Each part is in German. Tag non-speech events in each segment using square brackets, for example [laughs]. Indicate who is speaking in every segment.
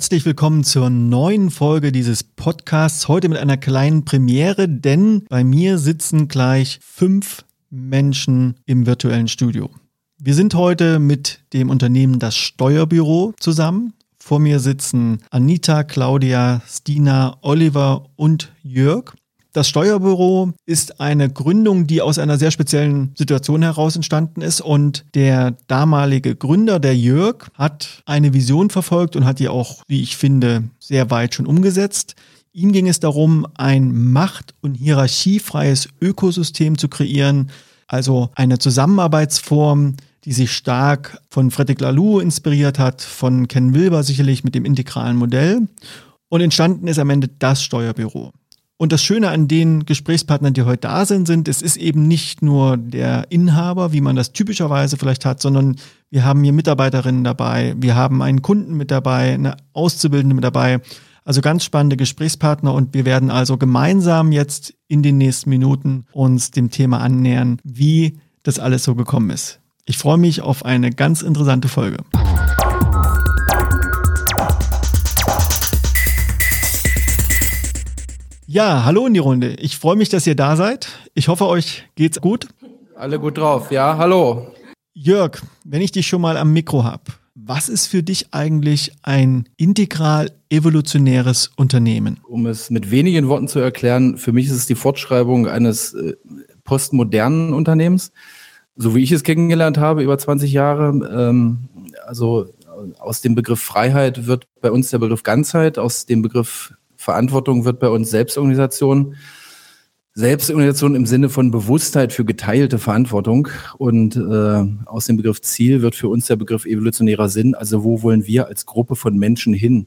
Speaker 1: herzlich willkommen zur neuen Folge dieses Podcasts. Heute mit einer kleinen Premiere, denn bei mir sitzen gleich fünf Menschen im virtuellen Studio. Wir sind heute mit dem Unternehmen Das Steuerbüro zusammen. Vor mir sitzen Anita, Claudia, Stina, Oliver und Jörg. Das Steuerbüro ist eine Gründung, die aus einer sehr speziellen Situation heraus entstanden ist. Und der damalige Gründer, der Jörg, hat eine Vision verfolgt und hat die auch, wie ich finde, sehr weit schon umgesetzt. Ihm ging es darum, ein macht- und hierarchiefreies Ökosystem zu kreieren, also eine Zusammenarbeitsform, die sich stark von Frederic Laloux inspiriert hat, von Ken Wilber sicherlich mit dem integralen Modell. Und entstanden ist am Ende das Steuerbüro. Und das Schöne an den Gesprächspartnern, die heute da sind, sind, es ist eben nicht nur der Inhaber, wie man das typischerweise vielleicht hat, sondern wir haben hier Mitarbeiterinnen dabei, wir haben einen Kunden mit dabei, eine Auszubildende mit dabei. Also ganz spannende Gesprächspartner und wir werden also gemeinsam jetzt in den nächsten Minuten uns dem Thema annähern, wie das alles so gekommen ist. Ich freue mich auf eine ganz interessante Folge. Ja, hallo in die Runde. Ich freue mich, dass ihr da seid. Ich hoffe, euch geht's gut.
Speaker 2: Alle gut drauf. Ja, hallo.
Speaker 1: Jörg, wenn ich dich schon mal am Mikro habe, was ist für dich eigentlich ein integral evolutionäres Unternehmen?
Speaker 2: Um es mit wenigen Worten zu erklären, für mich ist es die Fortschreibung eines äh, postmodernen Unternehmens, so wie ich es kennengelernt habe über 20 Jahre. Ähm, also aus dem Begriff Freiheit wird bei uns der Begriff Ganzheit, aus dem Begriff Verantwortung wird bei uns Selbstorganisation. Selbstorganisation im Sinne von Bewusstheit für geteilte Verantwortung. Und äh, aus dem Begriff Ziel wird für uns der Begriff evolutionärer Sinn. Also wo wollen wir als Gruppe von Menschen hin?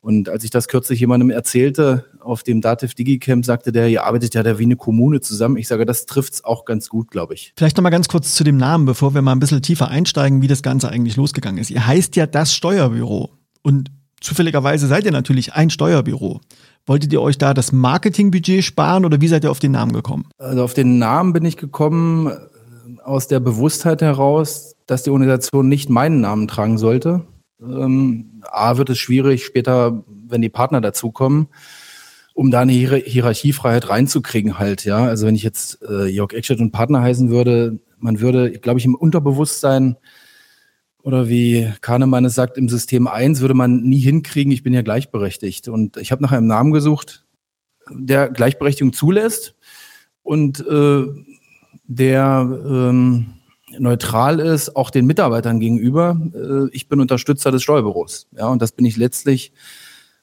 Speaker 2: Und als ich das kürzlich jemandem erzählte auf dem Dativ Digicamp, sagte der, ihr arbeitet ja da wie eine Kommune zusammen. Ich sage, das trifft's auch ganz gut, glaube ich.
Speaker 1: Vielleicht nochmal ganz kurz zu dem Namen, bevor wir mal ein bisschen tiefer einsteigen, wie das Ganze eigentlich losgegangen ist. Ihr heißt ja das Steuerbüro. Und zufälligerweise seid ihr natürlich ein Steuerbüro. Wolltet ihr euch da das Marketingbudget sparen oder wie seid ihr auf den Namen gekommen?
Speaker 2: Also auf den Namen bin ich gekommen äh, aus der Bewusstheit heraus, dass die Organisation nicht meinen Namen tragen sollte. Ähm, A wird es schwierig später, wenn die Partner dazukommen, um da eine Hier Hierarchiefreiheit reinzukriegen halt, ja. Also wenn ich jetzt äh, Jörg Eckstedt und Partner heißen würde, man würde, glaube ich, im Unterbewusstsein oder wie Kahnemann es sagt, im System 1 würde man nie hinkriegen, ich bin ja gleichberechtigt. Und ich habe nach einem Namen gesucht, der Gleichberechtigung zulässt und äh, der ähm, neutral ist, auch den Mitarbeitern gegenüber. Äh, ich bin Unterstützer des Steuerbüros. Ja, und das bin ich letztlich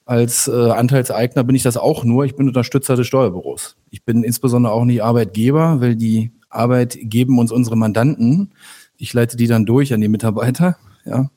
Speaker 2: als äh, Anteilseigner bin ich das auch nur. Ich bin Unterstützer des Steuerbüros. Ich bin insbesondere auch nicht Arbeitgeber, weil die Arbeit geben uns unsere Mandanten. Ich leite die dann durch an die Mitarbeiter. Ja.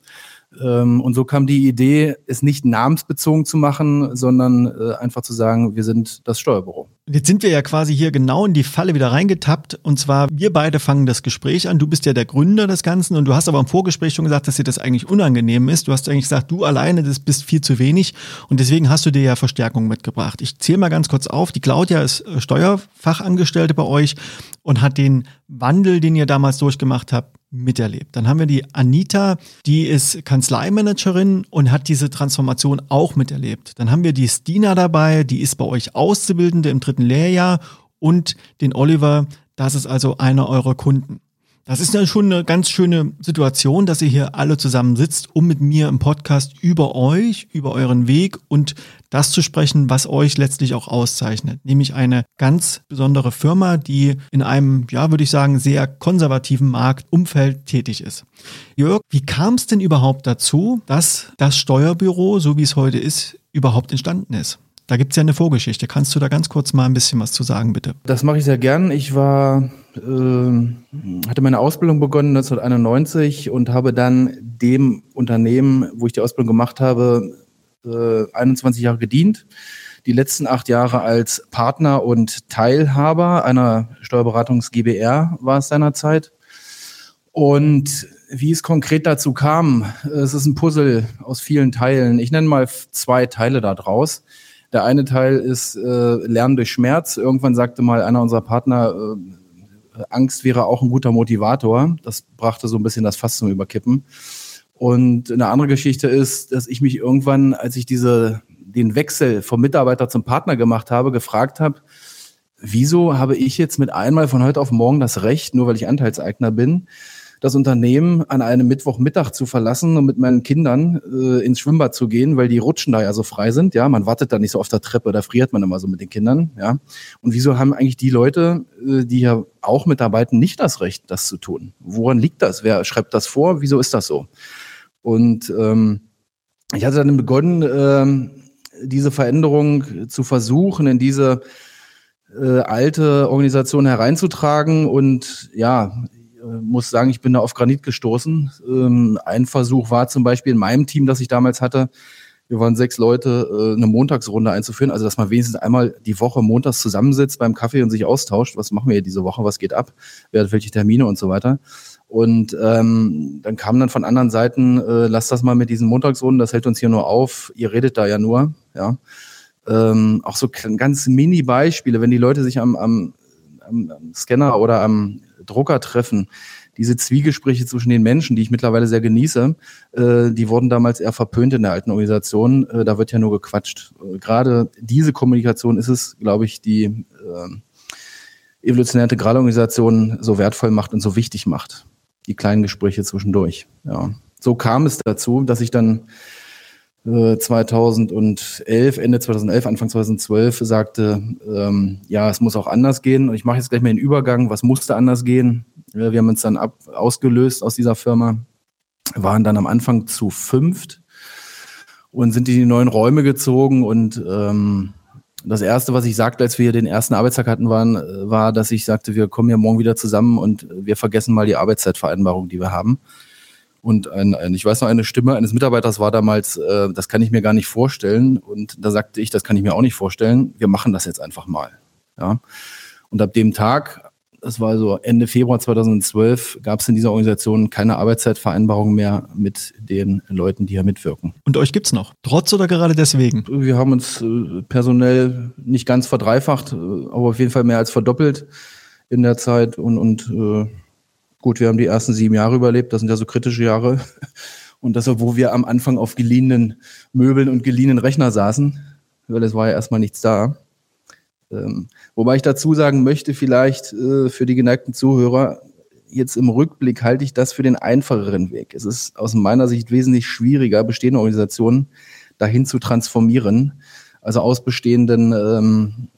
Speaker 2: Ähm, und so kam die Idee, es nicht namensbezogen zu machen, sondern äh, einfach zu sagen, wir sind das Steuerbüro.
Speaker 1: Jetzt sind wir ja quasi hier genau in die Falle wieder reingetappt. Und zwar, wir beide fangen das Gespräch an. Du bist ja der Gründer des Ganzen und du hast aber im Vorgespräch schon gesagt, dass dir das eigentlich unangenehm ist. Du hast eigentlich gesagt, du alleine, das bist viel zu wenig. Und deswegen hast du dir ja Verstärkung mitgebracht. Ich zähle mal ganz kurz auf. Die Claudia ist äh, Steuerfachangestellte bei euch und hat den Wandel, den ihr damals durchgemacht habt, miterlebt. Dann haben wir die Anita, die ist Kanzleimanagerin und hat diese Transformation auch miterlebt. Dann haben wir die Stina dabei, die ist bei euch Auszubildende im dritten Lehrjahr und den Oliver, das ist also einer eurer Kunden. Das ist ja schon eine ganz schöne Situation, dass ihr hier alle zusammen sitzt, um mit mir im Podcast über euch, über euren Weg und das zu sprechen, was euch letztlich auch auszeichnet. Nämlich eine ganz besondere Firma, die in einem, ja, würde ich sagen, sehr konservativen Marktumfeld tätig ist. Jörg, wie kam es denn überhaupt dazu, dass das Steuerbüro, so wie es heute ist, überhaupt entstanden ist? Da gibt es ja eine Vorgeschichte. Kannst du da ganz kurz mal ein bisschen was zu sagen, bitte?
Speaker 2: Das mache ich sehr gern. Ich war, äh, hatte meine Ausbildung begonnen 1991 und habe dann dem Unternehmen, wo ich die Ausbildung gemacht habe, äh, 21 Jahre gedient. Die letzten acht Jahre als Partner und Teilhaber einer Steuerberatungs GBR war es seinerzeit. Und wie es konkret dazu kam, es ist ein Puzzle aus vielen Teilen. Ich nenne mal zwei Teile da draus. Der eine Teil ist äh, Lernen durch Schmerz. Irgendwann sagte mal einer unserer Partner, äh, Angst wäre auch ein guter Motivator. Das brachte so ein bisschen das Fass zum Überkippen. Und eine andere Geschichte ist, dass ich mich irgendwann, als ich diese, den Wechsel vom Mitarbeiter zum Partner gemacht habe, gefragt habe, wieso habe ich jetzt mit einmal von heute auf morgen das Recht, nur weil ich Anteilseigner bin, das Unternehmen an einem Mittwochmittag zu verlassen und mit meinen Kindern äh, ins Schwimmbad zu gehen, weil die Rutschen da ja so frei sind. Ja, man wartet da nicht so auf der Treppe, da friert man immer so mit den Kindern. Ja, und wieso haben eigentlich die Leute, äh, die ja auch mitarbeiten, nicht das Recht, das zu tun? Woran liegt das? Wer schreibt das vor? Wieso ist das so? Und ähm, ich hatte dann begonnen, ähm, diese Veränderung zu versuchen, in diese äh, alte Organisation hereinzutragen. Und ja, äh, muss sagen, ich bin da auf Granit gestoßen. Ähm, ein Versuch war zum Beispiel in meinem Team, das ich damals hatte, wir waren sechs Leute, äh, eine Montagsrunde einzuführen. Also, dass man wenigstens einmal die Woche montags zusammensitzt beim Kaffee und sich austauscht. Was machen wir hier diese Woche? Was geht ab? Wer hat welche Termine und so weiter? Und ähm, dann kam dann von anderen Seiten, äh, lasst das mal mit diesen Montagsrunden, das hält uns hier nur auf, ihr redet da ja nur, ja. Ähm, auch so ganz Mini-Beispiele, wenn die Leute sich am, am, am Scanner oder am Drucker treffen, diese Zwiegespräche zwischen den Menschen, die ich mittlerweile sehr genieße, äh, die wurden damals eher verpönt in der alten Organisation. Äh, da wird ja nur gequatscht. Äh, gerade diese Kommunikation ist es, glaube ich, die äh, evolutionäre Integralorganisation so wertvoll macht und so wichtig macht. Die kleinen Gespräche zwischendurch. Ja. So kam es dazu, dass ich dann 2011, äh, Ende 2011, Anfang 2012 sagte, ähm, ja, es muss auch anders gehen. Und ich mache jetzt gleich mal den Übergang. Was musste anders gehen? Wir haben uns dann ab, ausgelöst aus dieser Firma, waren dann am Anfang zu fünft und sind in die neuen Räume gezogen. Und ähm, das Erste, was ich sagte, als wir den ersten Arbeitstag hatten, waren, war, dass ich sagte, wir kommen ja morgen wieder zusammen und wir vergessen mal die Arbeitszeitvereinbarung, die wir haben. Und ein, ein, ich weiß noch, eine Stimme eines Mitarbeiters war damals, äh, das kann ich mir gar nicht vorstellen. Und da sagte ich, das kann ich mir auch nicht vorstellen. Wir machen das jetzt einfach mal. Ja. Und ab dem Tag, das war so Ende Februar 2012, gab es in dieser Organisation keine Arbeitszeitvereinbarung mehr mit den Leuten, die hier mitwirken.
Speaker 1: Und euch gibt's noch? Trotz oder gerade deswegen?
Speaker 2: Wir haben uns äh, personell nicht ganz verdreifacht, äh, aber auf jeden Fall mehr als verdoppelt in der Zeit und, und äh, Gut, wir haben die ersten sieben Jahre überlebt, das sind ja so kritische Jahre. [laughs] Und das, wo wir am Anfang auf geliehenen Möbeln und geliehenen Rechner saßen, weil es war ja erstmal nichts da. Ähm, wobei ich dazu sagen möchte, vielleicht äh, für die geneigten Zuhörer, jetzt im Rückblick halte ich das für den einfacheren Weg. Es ist aus meiner Sicht wesentlich schwieriger, bestehende Organisationen dahin zu transformieren, also aus bestehenden ähm,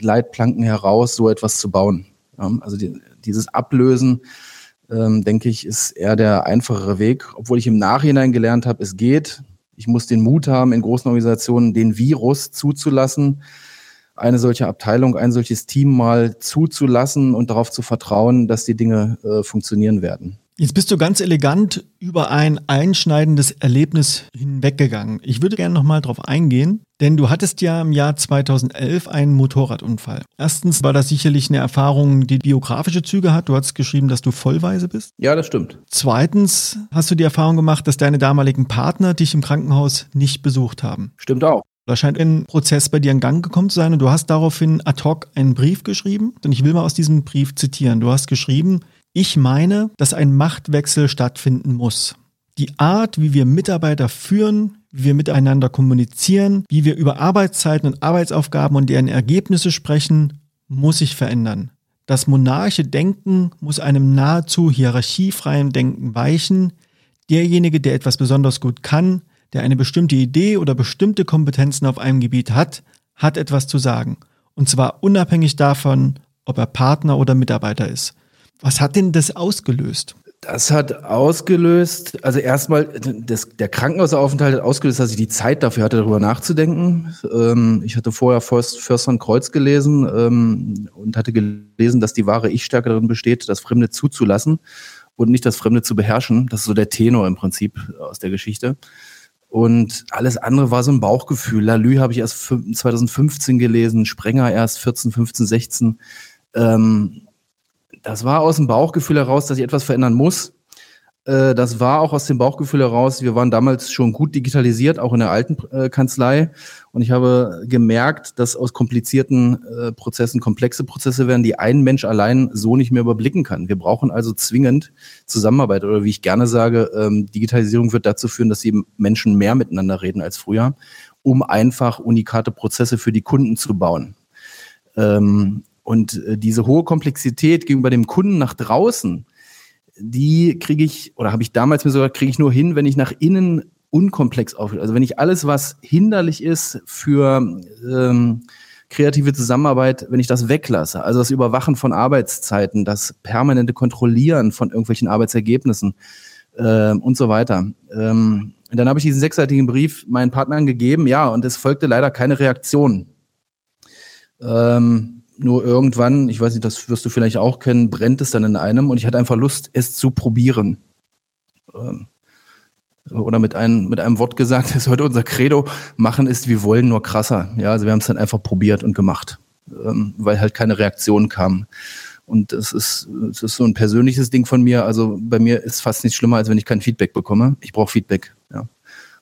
Speaker 2: Leitplanken heraus so etwas zu bauen. Ja, also die, dieses Ablösen, ähm, denke ich, ist eher der einfachere Weg, obwohl ich im Nachhinein gelernt habe, es geht. Ich muss den Mut haben, in großen Organisationen den Virus zuzulassen, eine solche Abteilung, ein solches Team mal zuzulassen und darauf zu vertrauen, dass die Dinge äh, funktionieren werden.
Speaker 1: Jetzt bist du ganz elegant über ein einschneidendes Erlebnis hinweggegangen. Ich würde gerne nochmal drauf eingehen, denn du hattest ja im Jahr 2011 einen Motorradunfall. Erstens war das sicherlich eine Erfahrung, die biografische Züge hat. Du hast geschrieben, dass du vollweise bist.
Speaker 2: Ja, das stimmt.
Speaker 1: Zweitens hast du die Erfahrung gemacht, dass deine damaligen Partner dich im Krankenhaus nicht besucht haben.
Speaker 2: Stimmt auch.
Speaker 1: Da scheint ein Prozess bei dir in Gang gekommen zu sein und du hast daraufhin ad hoc einen Brief geschrieben. Und ich will mal aus diesem Brief zitieren. Du hast geschrieben, ich meine, dass ein Machtwechsel stattfinden muss. Die Art, wie wir Mitarbeiter führen, wie wir miteinander kommunizieren, wie wir über Arbeitszeiten und Arbeitsaufgaben und deren Ergebnisse sprechen, muss sich verändern. Das monarche Denken muss einem nahezu hierarchiefreien Denken weichen. Derjenige, der etwas besonders gut kann, der eine bestimmte Idee oder bestimmte Kompetenzen auf einem Gebiet hat, hat etwas zu sagen. Und zwar unabhängig davon, ob er Partner oder Mitarbeiter ist. Was hat denn das ausgelöst?
Speaker 2: Das hat ausgelöst, also erstmal, das, der Krankenhausaufenthalt hat ausgelöst, dass ich die Zeit dafür hatte, darüber nachzudenken. Ähm, ich hatte vorher Fürst, Fürst von Kreuz gelesen ähm, und hatte gelesen, dass die wahre Ich-Stärke darin besteht, das Fremde zuzulassen und nicht das Fremde zu beherrschen. Das ist so der Tenor im Prinzip aus der Geschichte. Und alles andere war so ein Bauchgefühl. Lalü habe ich erst 2015 gelesen, Sprenger erst 14, 15, 16. Ähm, das war aus dem Bauchgefühl heraus, dass ich etwas verändern muss. Äh, das war auch aus dem Bauchgefühl heraus. Wir waren damals schon gut digitalisiert, auch in der alten äh, Kanzlei. Und ich habe gemerkt, dass aus komplizierten äh, Prozessen komplexe Prozesse werden, die ein Mensch allein so nicht mehr überblicken kann. Wir brauchen also zwingend Zusammenarbeit oder wie ich gerne sage, ähm, Digitalisierung wird dazu führen, dass die Menschen mehr miteinander reden als früher, um einfach unikate Prozesse für die Kunden zu bauen. Ähm, und diese hohe Komplexität gegenüber dem Kunden nach draußen, die kriege ich, oder habe ich damals mir sogar, kriege ich nur hin, wenn ich nach innen unkomplex aufstelle. Also wenn ich alles, was hinderlich ist für ähm, kreative Zusammenarbeit, wenn ich das weglasse, also das Überwachen von Arbeitszeiten, das permanente Kontrollieren von irgendwelchen Arbeitsergebnissen äh, und so weiter. Ähm, dann habe ich diesen sechsseitigen Brief meinen Partnern gegeben, ja, und es folgte leider keine Reaktion. Ähm, nur irgendwann, ich weiß nicht, das wirst du vielleicht auch kennen, brennt es dann in einem und ich hatte einfach Lust, es zu probieren. Ähm, oder mit einem, mit einem Wort gesagt, [laughs] das ist heute unser Credo, machen ist wie wollen, nur krasser. Ja, also wir haben es dann einfach probiert und gemacht, ähm, weil halt keine Reaktion kam. Und das ist, das ist so ein persönliches Ding von mir. Also bei mir ist fast nichts schlimmer, als wenn ich kein Feedback bekomme. Ich brauche Feedback, ja.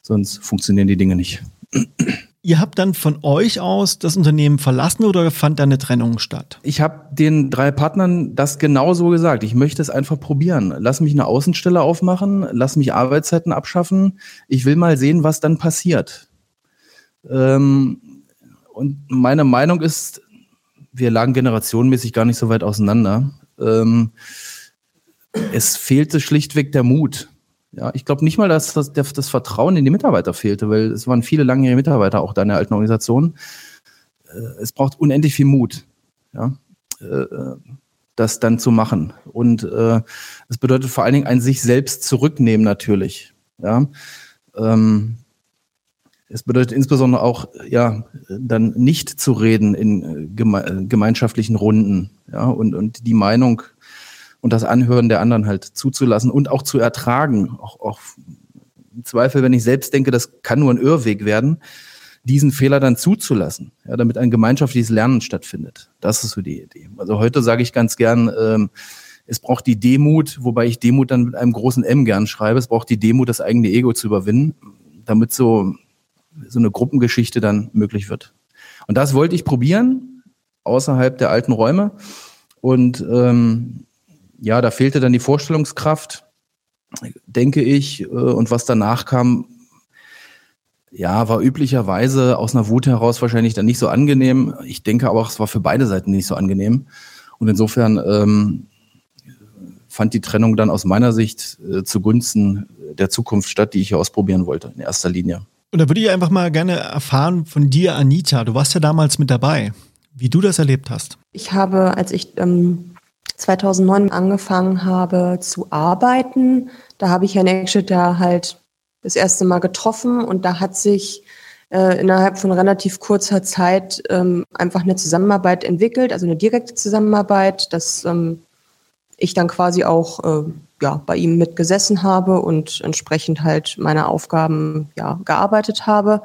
Speaker 2: Sonst funktionieren die Dinge nicht. [clears throat]
Speaker 1: Ihr habt dann von euch aus das Unternehmen verlassen oder fand da eine Trennung statt?
Speaker 2: Ich habe den drei Partnern das genauso gesagt. Ich möchte es einfach probieren. Lass mich eine Außenstelle aufmachen, lass mich Arbeitszeiten abschaffen. Ich will mal sehen, was dann passiert. Ähm, und meine Meinung ist, wir lagen generationenmäßig gar nicht so weit auseinander. Ähm, es fehlte schlichtweg der Mut. Ja, ich glaube nicht mal, dass das, das, Vertrauen in die Mitarbeiter fehlte, weil es waren viele langjährige Mitarbeiter auch da in der alten Organisation. Äh, es braucht unendlich viel Mut, ja, äh, das dann zu machen. Und äh, es bedeutet vor allen Dingen ein sich selbst zurücknehmen natürlich. Ja, ähm, es bedeutet insbesondere auch, ja, dann nicht zu reden in geme gemeinschaftlichen Runden, ja, und, und die Meinung und das Anhören der anderen halt zuzulassen und auch zu ertragen. Auch, auch im Zweifel, wenn ich selbst denke, das kann nur ein Irrweg werden, diesen Fehler dann zuzulassen, ja, damit ein gemeinschaftliches Lernen stattfindet. Das ist so die Idee. Also heute sage ich ganz gern, ähm, es braucht die Demut, wobei ich Demut dann mit einem großen M gern schreibe. Es braucht die Demut, das eigene Ego zu überwinden, damit so, so eine Gruppengeschichte dann möglich wird. Und das wollte ich probieren, außerhalb der alten Räume. Und ähm, ja, da fehlte dann die Vorstellungskraft, denke ich. Äh, und was danach kam, ja, war üblicherweise aus einer Wut heraus wahrscheinlich dann nicht so angenehm. Ich denke aber, es war für beide Seiten nicht so angenehm. Und insofern ähm, fand die Trennung dann aus meiner Sicht äh, zugunsten der Zukunft statt, die ich hier ausprobieren wollte, in erster Linie.
Speaker 1: Und da würde ich einfach mal gerne erfahren von dir, Anita. Du warst ja damals mit dabei, wie du das erlebt hast.
Speaker 3: Ich habe, als ich ähm, 2009 angefangen habe zu arbeiten. Da habe ich Herrn Eckstetter halt das erste Mal getroffen und da hat sich äh, innerhalb von relativ kurzer Zeit ähm, einfach eine Zusammenarbeit entwickelt, also eine direkte Zusammenarbeit, dass ähm, ich dann quasi auch äh, ja, bei ihm mitgesessen habe und entsprechend halt meine Aufgaben ja, gearbeitet habe.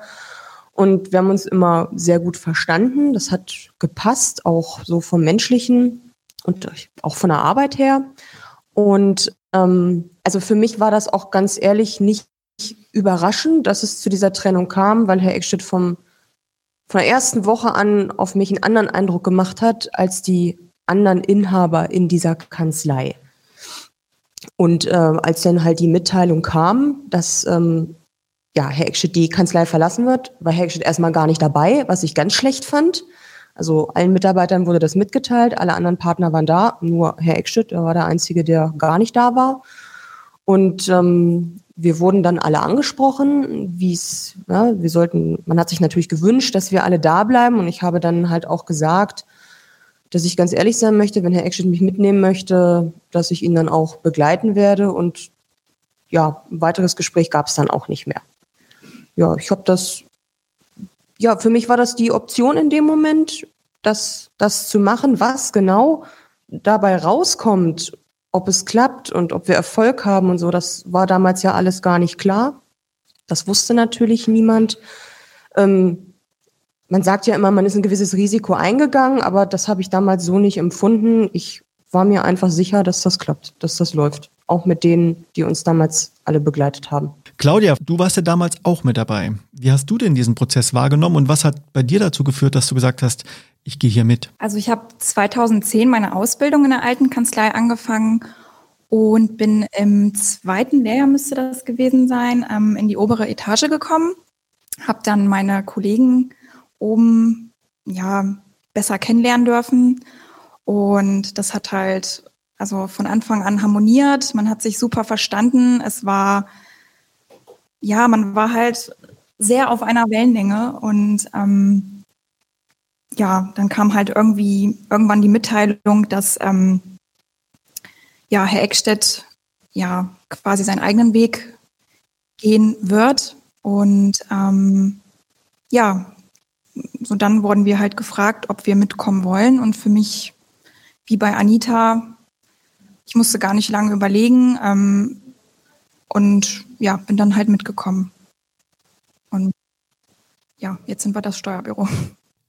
Speaker 3: Und wir haben uns immer sehr gut verstanden. Das hat gepasst, auch so vom menschlichen und auch von der Arbeit her. Und ähm, also für mich war das auch ganz ehrlich nicht überraschend, dass es zu dieser Trennung kam, weil Herr Eckstedt vom, von der ersten Woche an auf mich einen anderen Eindruck gemacht hat als die anderen Inhaber in dieser Kanzlei. Und äh, als dann halt die Mitteilung kam, dass ähm, ja, Herr Eckstedt die Kanzlei verlassen wird, war Herr Eckstedt erstmal gar nicht dabei, was ich ganz schlecht fand. Also allen Mitarbeitern wurde das mitgeteilt, alle anderen Partner waren da, nur Herr Eckstedt, er war der Einzige, der gar nicht da war. Und ähm, wir wurden dann alle angesprochen, wie es, ja, wir sollten, man hat sich natürlich gewünscht, dass wir alle da bleiben und ich habe dann halt auch gesagt, dass ich ganz ehrlich sein möchte, wenn Herr Eckstedt mich mitnehmen möchte, dass ich ihn dann auch begleiten werde und ja, ein weiteres Gespräch gab es dann auch nicht mehr. Ja, ich habe das ja, für mich war das die Option in dem Moment, das, das zu machen, was genau dabei rauskommt, ob es klappt und ob wir Erfolg haben und so, das war damals ja alles gar nicht klar. Das wusste natürlich niemand. Ähm, man sagt ja immer, man ist ein gewisses Risiko eingegangen, aber das habe ich damals so nicht empfunden. Ich war mir einfach sicher, dass das klappt, dass das läuft. auch mit denen, die uns damals alle begleitet haben.
Speaker 1: Claudia, du warst ja damals auch mit dabei. Wie hast du denn diesen Prozess wahrgenommen und was hat bei dir dazu geführt, dass du gesagt hast, ich gehe hier mit?
Speaker 4: Also ich habe 2010 meine Ausbildung in der alten Kanzlei angefangen und bin im zweiten Lehrjahr, müsste das gewesen sein, ähm, in die obere Etage gekommen. Habe dann meine Kollegen oben ja besser kennenlernen dürfen und das hat halt also von Anfang an harmoniert. Man hat sich super verstanden. Es war ja, man war halt sehr auf einer Wellenlänge und ähm, ja, dann kam halt irgendwie irgendwann die Mitteilung, dass ähm, ja Herr Eckstedt ja quasi seinen eigenen Weg gehen wird und ähm, ja, so dann wurden wir halt gefragt, ob wir mitkommen wollen und für mich wie bei Anita, ich musste gar nicht lange überlegen ähm, und ja, bin dann halt mitgekommen. Und ja, jetzt sind wir das Steuerbüro.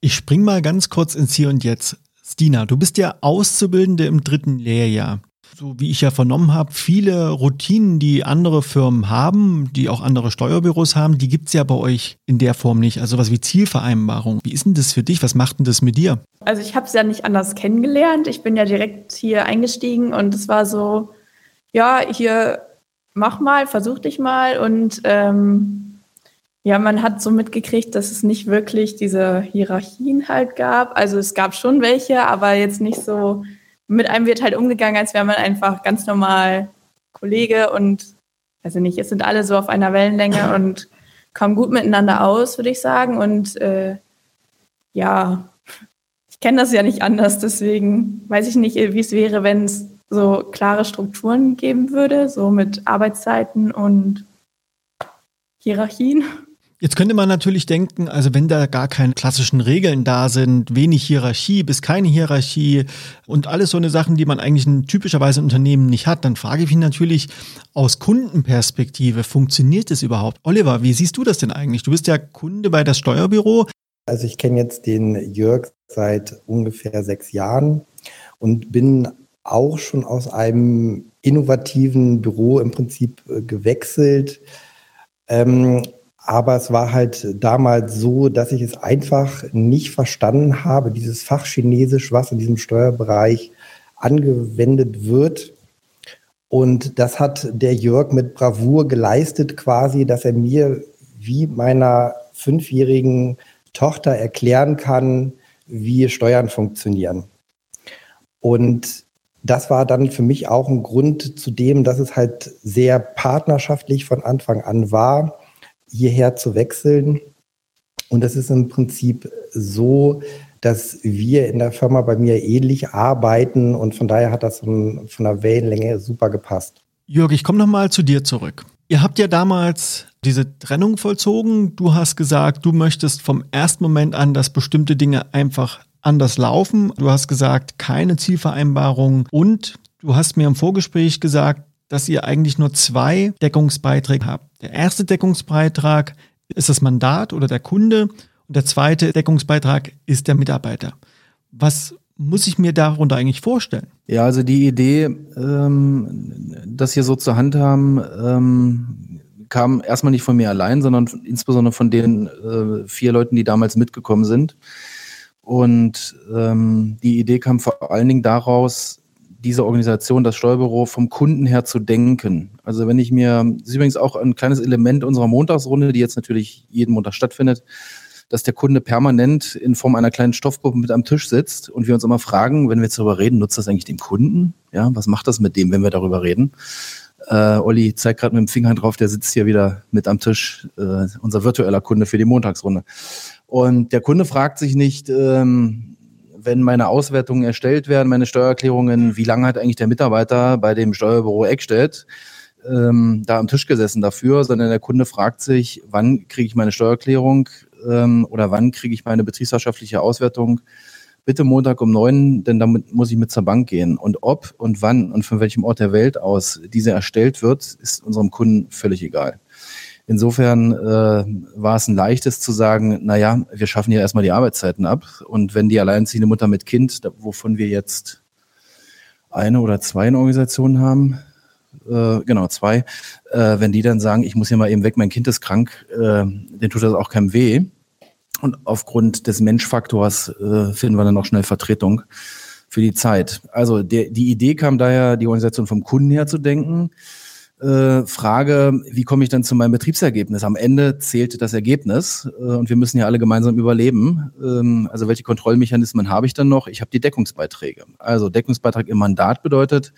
Speaker 1: Ich spring mal ganz kurz ins Hier und Jetzt. Stina, du bist ja Auszubildende im dritten Lehrjahr. So wie ich ja vernommen habe, viele Routinen, die andere Firmen haben, die auch andere Steuerbüros haben, die gibt es ja bei euch in der Form nicht. Also was wie Zielvereinbarung. Wie ist denn das für dich? Was macht denn das mit dir?
Speaker 5: Also ich habe es ja nicht anders kennengelernt. Ich bin ja direkt hier eingestiegen und es war so, ja, hier mach mal, versuch dich mal. Und ähm, ja, man hat so mitgekriegt, dass es nicht wirklich diese Hierarchien halt gab. Also es gab schon welche, aber jetzt nicht so, mit einem wird halt umgegangen, als wäre man einfach ganz normal Kollege und also nicht, es sind alle so auf einer Wellenlänge [clears throat] und kommen gut miteinander aus, würde ich sagen. Und äh, ja, ich kenne das ja nicht anders, deswegen weiß ich nicht, wie es wäre, wenn es so klare Strukturen geben würde, so mit Arbeitszeiten und Hierarchien.
Speaker 1: Jetzt könnte man natürlich denken, also wenn da gar keine klassischen Regeln da sind, wenig Hierarchie bis keine Hierarchie und alles so eine Sachen, die man eigentlich in typischerweise in Unternehmen nicht hat, dann frage ich mich natürlich aus Kundenperspektive, funktioniert das überhaupt? Oliver, wie siehst du das denn eigentlich? Du bist ja Kunde bei das Steuerbüro.
Speaker 6: Also ich kenne jetzt den Jörg seit ungefähr sechs Jahren und bin auch schon aus einem innovativen Büro im Prinzip äh, gewechselt. Ähm, aber es war halt damals so, dass ich es einfach nicht verstanden habe, dieses Fach Chinesisch, was in diesem Steuerbereich angewendet wird. Und das hat der Jörg mit Bravour geleistet, quasi, dass er mir wie meiner fünfjährigen Tochter erklären kann, wie Steuern funktionieren. Und das war dann für mich auch ein Grund zu dem, dass es halt sehr partnerschaftlich von Anfang an war, hierher zu wechseln. Und es ist im Prinzip so, dass wir in der Firma bei mir ähnlich arbeiten und von daher hat das von, der Wellenlänge super gepasst.
Speaker 1: Jörg, ich komme nochmal zu dir zurück. Ihr habt ja damals diese Trennung vollzogen. Du hast gesagt, du möchtest vom ersten Moment an, dass bestimmte Dinge einfach anders laufen. Du hast gesagt, keine Zielvereinbarung und du hast mir im Vorgespräch gesagt, dass ihr eigentlich nur zwei Deckungsbeiträge habt. Der erste Deckungsbeitrag ist das Mandat oder der Kunde und der zweite Deckungsbeitrag ist der Mitarbeiter. Was muss ich mir darunter eigentlich vorstellen?
Speaker 2: Ja, also die Idee, ähm, das hier so zur Hand haben, ähm, kam erstmal nicht von mir allein, sondern insbesondere von den äh, vier Leuten, die damals mitgekommen sind. Und ähm, die Idee kam vor allen Dingen daraus, diese Organisation, das Steuerbüro vom Kunden her zu denken. Also wenn ich mir, das ist übrigens auch ein kleines Element unserer Montagsrunde, die jetzt natürlich jeden Montag stattfindet, dass der Kunde permanent in Form einer kleinen Stoffgruppe mit am Tisch sitzt und wir uns immer fragen, wenn wir jetzt darüber reden, nutzt das eigentlich dem Kunden? Ja, was macht das mit dem, wenn wir darüber reden? Äh, Olli zeigt gerade mit dem Finger drauf, der sitzt hier wieder mit am Tisch, äh, unser virtueller Kunde für die Montagsrunde. Und der Kunde fragt sich nicht, ähm, wenn meine Auswertungen erstellt werden, meine Steuererklärungen, wie lange hat eigentlich der Mitarbeiter bei dem Steuerbüro Eckstedt ähm, da am Tisch gesessen dafür, sondern der Kunde fragt sich, wann kriege ich meine Steuererklärung ähm, oder wann kriege ich meine betriebswirtschaftliche Auswertung? Bitte Montag um neun, denn damit muss ich mit zur Bank gehen. Und ob und wann und von welchem Ort der Welt aus diese erstellt wird, ist unserem Kunden völlig egal. Insofern äh, war es ein leichtes zu sagen, naja, wir schaffen ja erstmal die Arbeitszeiten ab. Und wenn die alleinziehende Mutter mit Kind, wovon wir jetzt eine oder zwei in Organisationen haben, äh, genau, zwei, äh, wenn die dann sagen, ich muss hier mal eben weg, mein Kind ist krank, äh, den tut das auch keinem weh. Und aufgrund des Menschfaktors äh, finden wir dann auch schnell Vertretung für die Zeit. Also der, die Idee kam daher, die Organisation vom Kunden her zu denken. Äh, Frage, wie komme ich dann zu meinem Betriebsergebnis? Am Ende zählte das Ergebnis äh, und wir müssen ja alle gemeinsam überleben. Ähm, also welche Kontrollmechanismen habe ich dann noch? Ich habe die Deckungsbeiträge. Also Deckungsbeitrag im Mandat bedeutet,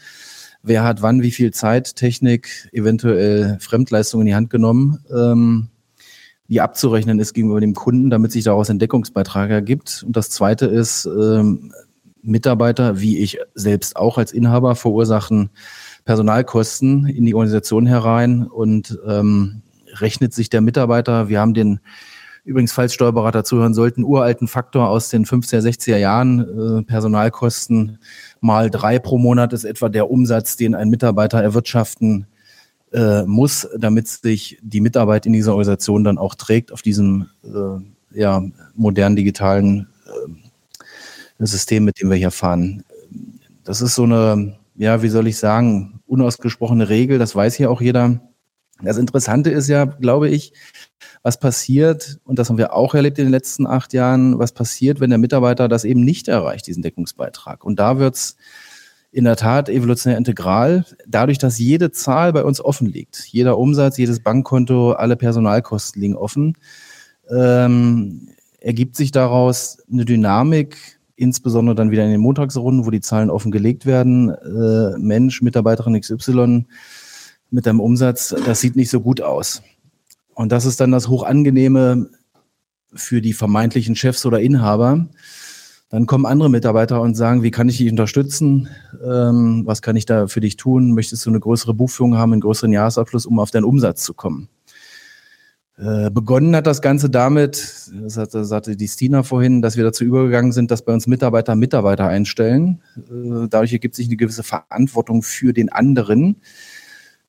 Speaker 2: wer hat wann wie viel Zeit, Technik, eventuell Fremdleistung in die Hand genommen, ähm, die abzurechnen ist gegenüber dem Kunden, damit sich daraus ein Deckungsbeitrag ergibt. Und das Zweite ist, ähm, Mitarbeiter, wie ich selbst auch als Inhaber, verursachen Personalkosten in die Organisation herein und ähm, rechnet sich der Mitarbeiter, wir haben den übrigens, falls Steuerberater zuhören sollten, uralten Faktor aus den 50er, 60er Jahren, äh, Personalkosten mal drei pro Monat ist etwa der Umsatz, den ein Mitarbeiter erwirtschaften äh, muss, damit sich die Mitarbeit in dieser Organisation dann auch trägt auf diesem äh, ja, modernen digitalen äh, System, mit dem wir hier fahren. Das ist so eine, ja, wie soll ich sagen, unausgesprochene Regel, das weiß hier auch jeder. Das Interessante ist ja, glaube ich, was passiert, und das haben wir auch erlebt in den letzten acht Jahren, was passiert, wenn der Mitarbeiter das eben nicht erreicht, diesen Deckungsbeitrag. Und da wird's in der Tat evolutionär integral, dadurch, dass jede Zahl bei uns offen liegt. Jeder Umsatz, jedes Bankkonto, alle Personalkosten liegen offen. Ähm, ergibt sich daraus eine Dynamik, insbesondere dann wieder in den Montagsrunden, wo die Zahlen offen gelegt werden. Äh, Mensch, Mitarbeiterin XY mit einem Umsatz, das sieht nicht so gut aus. Und das ist dann das Hochangenehme für die vermeintlichen Chefs oder Inhaber. Dann kommen andere Mitarbeiter und sagen, wie kann ich dich unterstützen? Ähm, was kann ich da für dich tun? Möchtest du eine größere Buchführung haben, einen größeren Jahresabschluss, um auf deinen Umsatz zu kommen? Äh, begonnen hat das Ganze damit, das hatte, die Stina vorhin, dass wir dazu übergegangen sind, dass bei uns Mitarbeiter Mitarbeiter einstellen. Äh, dadurch ergibt sich eine gewisse Verantwortung für den anderen.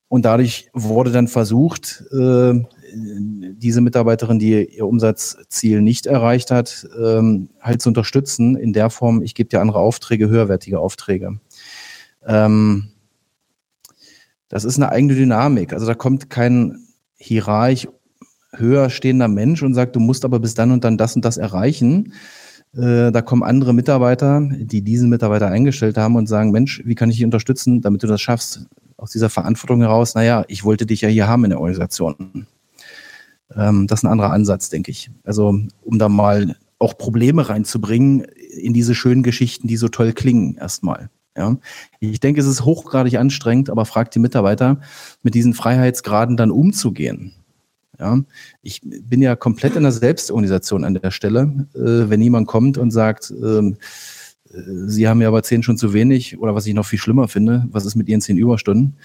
Speaker 2: Und dadurch wurde dann versucht, äh, diese Mitarbeiterin, die ihr Umsatzziel nicht erreicht hat, ähm, halt zu unterstützen in der Form, ich gebe dir andere Aufträge, höherwertige Aufträge. Ähm, das ist eine eigene Dynamik. Also da kommt kein hierarch höher stehender Mensch und sagt, du musst aber bis dann und dann das und das erreichen. Äh, da kommen andere Mitarbeiter, die diesen Mitarbeiter eingestellt haben und sagen, Mensch, wie kann ich dich unterstützen, damit du das schaffst? Aus dieser Verantwortung heraus, naja, ich wollte dich ja hier haben in der Organisation. Ähm, das ist ein anderer Ansatz, denke ich. Also, um da mal auch Probleme reinzubringen in diese schönen Geschichten, die so toll klingen, erstmal. Ja. Ich denke, es ist hochgradig anstrengend, aber fragt die Mitarbeiter, mit diesen Freiheitsgraden dann umzugehen. Ja, ich bin ja komplett in der Selbstorganisation an der Stelle. Äh, wenn jemand kommt und sagt, ähm, äh, Sie haben ja aber zehn schon zu wenig oder was ich noch viel schlimmer finde, was ist mit Ihren zehn Überstunden?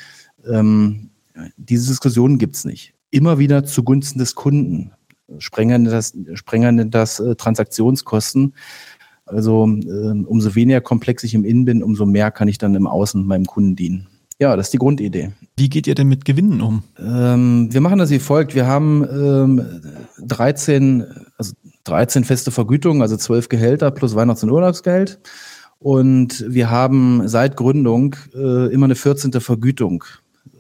Speaker 2: Ähm, diese Diskussionen gibt's nicht. Immer wieder zugunsten des Kunden. Sprengen das, sprengen das äh, Transaktionskosten. Also äh, umso weniger komplex ich im Innen bin, umso mehr kann ich dann im Außen meinem Kunden dienen. Ja, das ist die Grundidee.
Speaker 1: Wie geht ihr denn mit Gewinnen um?
Speaker 2: Ähm, wir machen das wie folgt. Wir haben ähm, 13, also 13 feste Vergütungen, also 12 Gehälter plus Weihnachts- und Urlaubsgeld. Und wir haben seit Gründung äh, immer eine 14. Vergütung.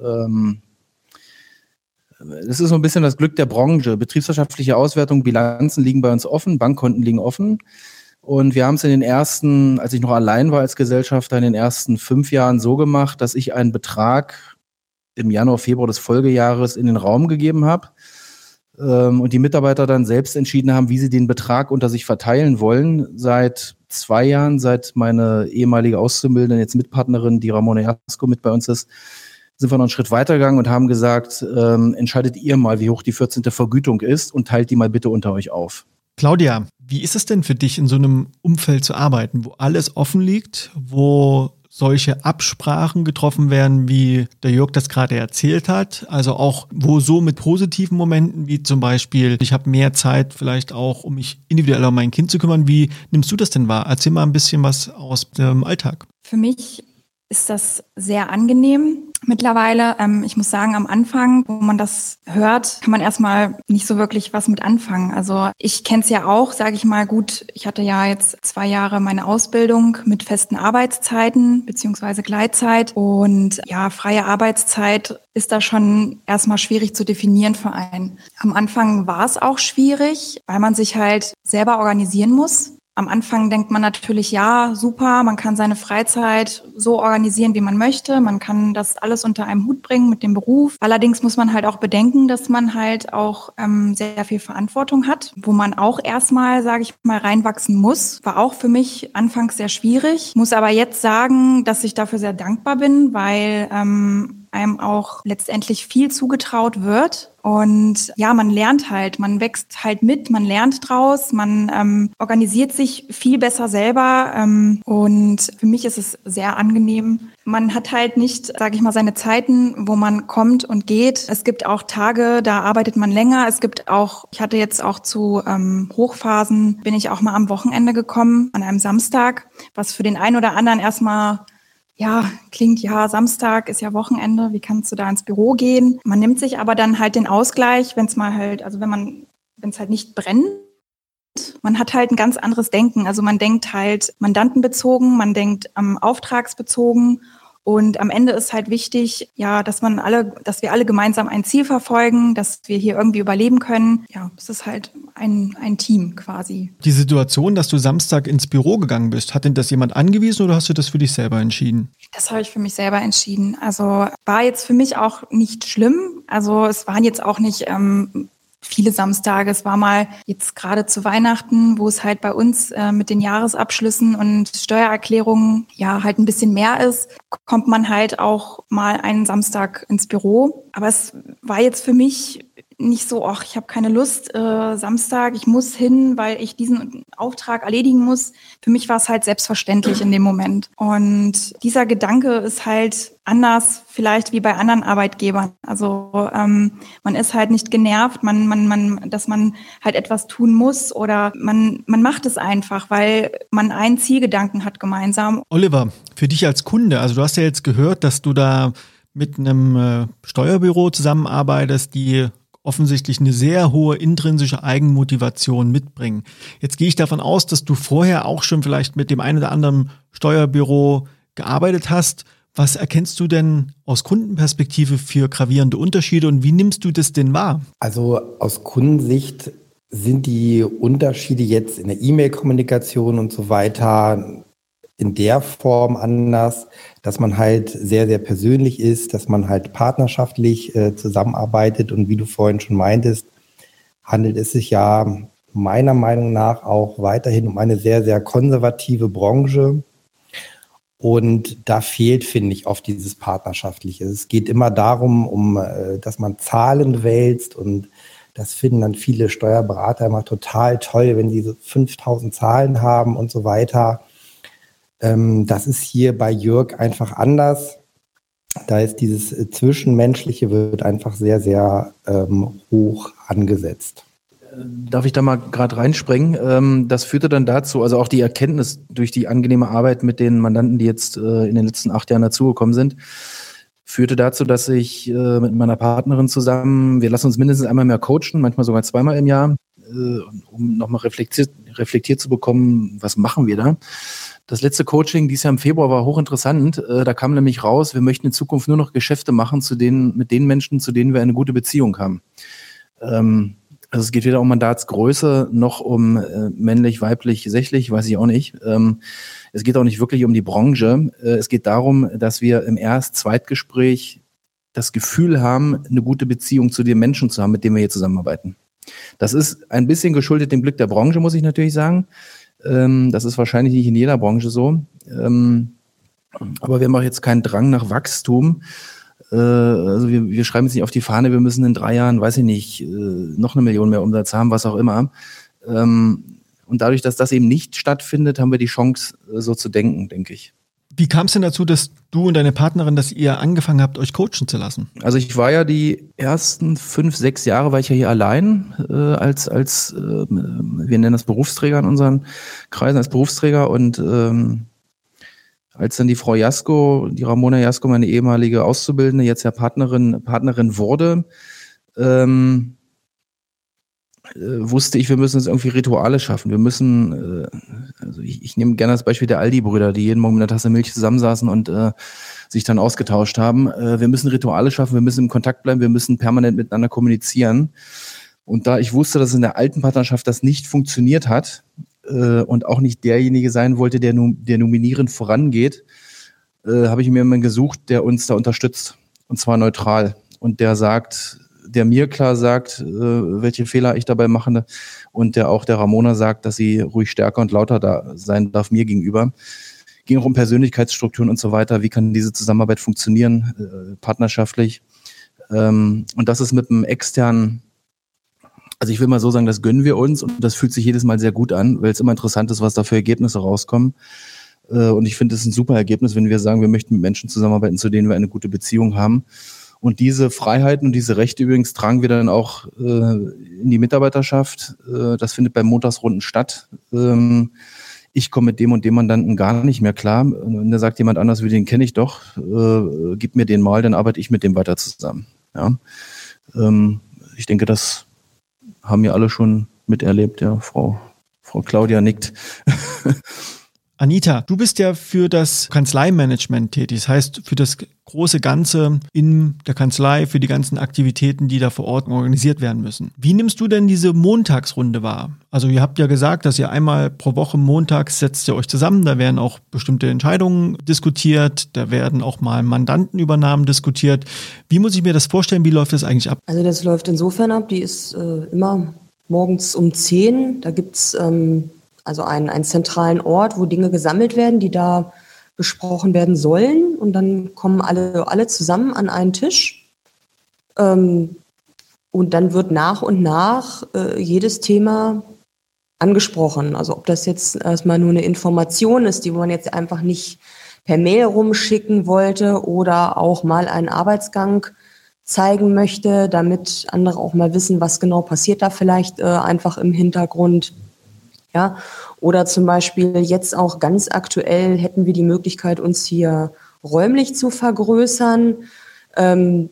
Speaker 2: Ähm, das ist so ein bisschen das Glück der Branche. Betriebswirtschaftliche Auswertung, Bilanzen liegen bei uns offen, Bankkonten liegen offen. Und wir haben es in den ersten, als ich noch allein war als Gesellschafter, in den ersten fünf Jahren so gemacht, dass ich einen Betrag im Januar, Februar des Folgejahres in den Raum gegeben habe ähm, und die Mitarbeiter dann selbst entschieden haben, wie sie den Betrag unter sich verteilen wollen. Seit zwei Jahren, seit meine ehemalige Auszubildende, jetzt Mitpartnerin, die Ramona Jasko mit bei uns ist, sind wir noch einen Schritt weitergegangen und haben gesagt, ähm, entscheidet ihr mal, wie hoch die 14. Vergütung ist und teilt die mal bitte unter euch auf.
Speaker 1: Claudia, wie ist es denn für dich, in so einem Umfeld zu arbeiten, wo alles offen liegt, wo solche Absprachen getroffen werden, wie der Jörg das gerade erzählt hat. Also auch, wo so mit positiven Momenten, wie zum Beispiel, ich habe mehr Zeit vielleicht auch, um mich individuell um mein Kind zu kümmern. Wie nimmst du das denn wahr? Erzähl mal ein bisschen was aus dem Alltag.
Speaker 4: Für mich ist das sehr angenehm. mittlerweile. Ähm, ich muss sagen, am Anfang, wo man das hört, kann man erstmal nicht so wirklich was mit anfangen. Also ich kenne es ja auch, sage ich mal, gut, ich hatte ja jetzt zwei Jahre meine Ausbildung mit festen Arbeitszeiten beziehungsweise Gleitzeit und ja, freie Arbeitszeit ist da schon erstmal schwierig zu definieren für einen. Am Anfang war es auch schwierig, weil man sich halt selber organisieren muss. Am Anfang denkt man natürlich, ja, super, man kann seine Freizeit so organisieren, wie man möchte. Man kann das alles unter einem Hut bringen mit dem Beruf. Allerdings muss man halt auch bedenken, dass man halt auch ähm, sehr viel Verantwortung hat, wo man auch erstmal, sage ich mal, reinwachsen muss. War auch für mich anfangs sehr schwierig. Muss aber jetzt sagen, dass ich dafür sehr dankbar bin, weil ähm, einem auch letztendlich viel zugetraut wird. Und ja, man lernt halt, man wächst halt mit, man lernt draus, man ähm, organisiert sich viel besser selber. Ähm, und für mich ist es sehr angenehm. Man hat halt nicht, sage ich mal, seine Zeiten, wo man kommt und geht. Es gibt auch Tage, da arbeitet man länger. Es gibt auch, ich hatte jetzt auch zu ähm, Hochphasen, bin ich auch mal am Wochenende gekommen, an einem Samstag, was für den einen oder anderen erstmal ja, klingt ja, Samstag ist ja Wochenende, wie kannst du da ins Büro gehen? Man nimmt sich aber dann halt den Ausgleich, wenn es mal halt, also wenn man, wenn es halt nicht brennt, man hat halt ein ganz anderes Denken. Also man denkt halt mandantenbezogen, man denkt ähm, auftragsbezogen und am Ende ist halt wichtig, ja, dass man alle, dass wir alle gemeinsam ein Ziel verfolgen, dass wir hier irgendwie überleben können. Ja, es ist halt ein, ein Team quasi.
Speaker 1: Die Situation, dass du Samstag ins Büro gegangen bist, hat denn das jemand angewiesen oder hast du das für dich selber entschieden?
Speaker 4: Das habe ich für mich selber entschieden. Also war jetzt für mich auch nicht schlimm. Also es waren jetzt auch nicht ähm, viele Samstage. Es war mal jetzt gerade zu Weihnachten, wo es halt bei uns äh, mit den Jahresabschlüssen und Steuererklärungen ja halt ein bisschen mehr ist, kommt man halt auch mal einen Samstag ins Büro. Aber es war jetzt für mich nicht so, ach, ich habe keine Lust, äh, Samstag, ich muss hin, weil ich diesen Auftrag erledigen muss. Für mich war es halt selbstverständlich in dem Moment. Und dieser Gedanke ist halt anders vielleicht wie bei anderen Arbeitgebern. Also ähm, man ist halt nicht genervt, man, man, man, dass man halt etwas tun muss oder man, man macht es einfach, weil man einen Zielgedanken hat gemeinsam.
Speaker 1: Oliver, für dich als Kunde, also du hast ja jetzt gehört, dass du da mit einem äh, Steuerbüro zusammenarbeitest, die offensichtlich eine sehr hohe intrinsische Eigenmotivation mitbringen. Jetzt gehe ich davon aus, dass du vorher auch schon vielleicht mit dem einen oder anderen Steuerbüro gearbeitet hast. Was erkennst du denn aus Kundenperspektive für gravierende Unterschiede und wie nimmst du das denn wahr?
Speaker 6: Also aus Kundensicht sind die Unterschiede jetzt in der E-Mail-Kommunikation und so weiter in der Form anders, dass man halt sehr, sehr persönlich ist, dass man halt partnerschaftlich äh, zusammenarbeitet und wie du vorhin schon meintest, handelt es sich ja meiner Meinung nach auch weiterhin um eine sehr, sehr konservative Branche. Und da fehlt, finde ich, oft dieses Partnerschaftliche. Es geht immer darum, um, äh, dass man Zahlen wälzt und das finden dann viele Steuerberater immer total toll, wenn sie so 5000 Zahlen haben und so weiter. Ähm, das ist hier bei Jörg einfach anders. Da ist dieses äh, Zwischenmenschliche wird einfach sehr, sehr ähm, hoch angesetzt.
Speaker 2: Darf ich da mal gerade reinspringen? Ähm, das führte dann dazu, also auch die Erkenntnis durch die angenehme Arbeit mit den Mandanten, die jetzt äh, in den letzten acht Jahren dazugekommen sind, führte dazu, dass ich äh, mit meiner Partnerin zusammen, wir lassen uns mindestens einmal mehr coachen, manchmal sogar zweimal im Jahr, um nochmal reflektiert, reflektiert zu bekommen, was machen wir da. Das letzte Coaching dieses Jahr im Februar war hochinteressant. Äh, da kam nämlich raus, wir möchten in Zukunft nur noch Geschäfte machen zu denen, mit den Menschen, zu denen wir eine gute Beziehung haben. Ähm, also es geht weder um Mandatsgröße noch um äh, männlich, weiblich, sächlich, weiß ich auch nicht. Ähm, es geht auch nicht wirklich um die Branche. Äh, es geht darum, dass wir im Erst-Zweitgespräch das Gefühl haben, eine gute Beziehung zu den Menschen zu haben, mit denen wir hier zusammenarbeiten. Das ist ein bisschen geschuldet dem Glück der Branche, muss ich natürlich sagen. Ähm, das ist wahrscheinlich nicht in jeder Branche so. Ähm, aber wir haben auch jetzt keinen Drang nach Wachstum. Äh, also wir, wir schreiben es nicht auf die Fahne, wir müssen in drei Jahren, weiß ich nicht, äh, noch eine Million mehr Umsatz haben, was auch immer. Ähm, und dadurch, dass das eben nicht stattfindet, haben wir die Chance, äh, so zu denken, denke ich.
Speaker 1: Wie kam es denn dazu, dass du und deine Partnerin, dass ihr angefangen habt, euch coachen zu lassen?
Speaker 2: Also ich war ja die ersten fünf, sechs Jahre war ich ja hier allein äh, als, als äh, wir nennen das Berufsträger in unseren Kreisen als Berufsträger und ähm, als dann die Frau Jasko, die Ramona Jasko, meine ehemalige Auszubildende, jetzt ja Partnerin, Partnerin wurde, ähm, äh, wusste ich, wir müssen jetzt irgendwie Rituale schaffen. Wir müssen, äh, also ich, ich nehme gerne das Beispiel der Aldi-Brüder, die jeden Morgen mit einer Tasse Milch zusammensaßen und äh, sich dann ausgetauscht haben. Äh, wir müssen Rituale schaffen, wir müssen im Kontakt bleiben, wir müssen permanent miteinander kommunizieren. Und da ich wusste, dass in der alten Partnerschaft das nicht funktioniert hat äh, und auch nicht derjenige sein wollte, der, der nominierend vorangeht, äh, habe ich mir jemanden gesucht, der uns da unterstützt. Und zwar neutral. Und der sagt, der mir klar sagt, äh, welche Fehler ich dabei mache und der auch der Ramona sagt, dass sie ruhig stärker und lauter da sein darf mir gegenüber. Ging auch um Persönlichkeitsstrukturen und so weiter. Wie kann diese Zusammenarbeit funktionieren, äh, partnerschaftlich? Ähm, und das ist mit einem externen also ich will mal so sagen, das gönnen wir uns und das fühlt sich jedes Mal sehr gut an, weil es immer interessant ist, was da für Ergebnisse rauskommen. Äh, und ich finde es ein super Ergebnis, wenn wir sagen, wir möchten mit Menschen zusammenarbeiten, zu denen wir eine gute Beziehung haben. Und diese Freiheiten und diese Rechte übrigens tragen wir dann auch äh, in die Mitarbeiterschaft. Äh, das findet bei Montagsrunden statt. Ähm, ich komme mit dem und dem Mandanten gar nicht mehr klar. Und da sagt jemand anders, den kenne ich doch, äh, gib mir den mal, dann arbeite ich mit dem weiter zusammen. Ja. Ähm, ich denke, das haben wir alle schon miterlebt, ja, Frau, Frau Claudia nickt. [laughs]
Speaker 1: Anita, du bist ja für das Kanzleimanagement tätig, das heißt für das große Ganze in der Kanzlei, für die ganzen Aktivitäten, die da vor Ort organisiert werden müssen. Wie nimmst du denn diese Montagsrunde wahr? Also ihr habt ja gesagt, dass ihr einmal pro Woche montags setzt ihr euch zusammen, da werden auch bestimmte Entscheidungen diskutiert, da werden auch mal Mandantenübernahmen diskutiert. Wie muss ich mir das vorstellen? Wie läuft das eigentlich ab?
Speaker 3: Also das läuft insofern ab, die ist äh, immer morgens um 10. Da gibt's ähm, also einen, einen zentralen Ort, wo Dinge gesammelt werden, die da besprochen werden sollen. Und dann kommen alle, alle zusammen an einen Tisch. Ähm, und dann wird nach und nach äh, jedes Thema angesprochen. Also ob das jetzt erstmal nur eine Information ist, die man jetzt einfach nicht per Mail rumschicken wollte oder auch mal einen Arbeitsgang zeigen möchte, damit andere auch mal wissen, was genau passiert da vielleicht äh, einfach im Hintergrund. Ja, oder zum Beispiel jetzt auch ganz aktuell hätten wir die Möglichkeit, uns hier räumlich zu vergrößern. Ähm,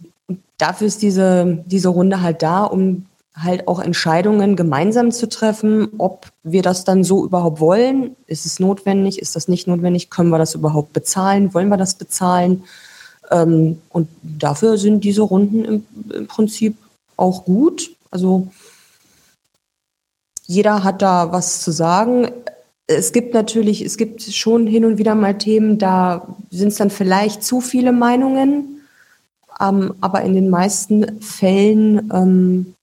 Speaker 3: dafür ist diese, diese Runde halt da, um halt auch Entscheidungen gemeinsam zu treffen, ob wir das dann so überhaupt wollen. Ist es notwendig? Ist das nicht notwendig? Können wir das überhaupt bezahlen? Wollen wir das bezahlen? Ähm, und dafür sind diese Runden im, im Prinzip auch gut. Also jeder hat da was zu sagen. Es gibt natürlich, es gibt schon hin und wieder mal Themen, da sind es dann vielleicht zu viele Meinungen, ähm, aber in den meisten Fällen ähm,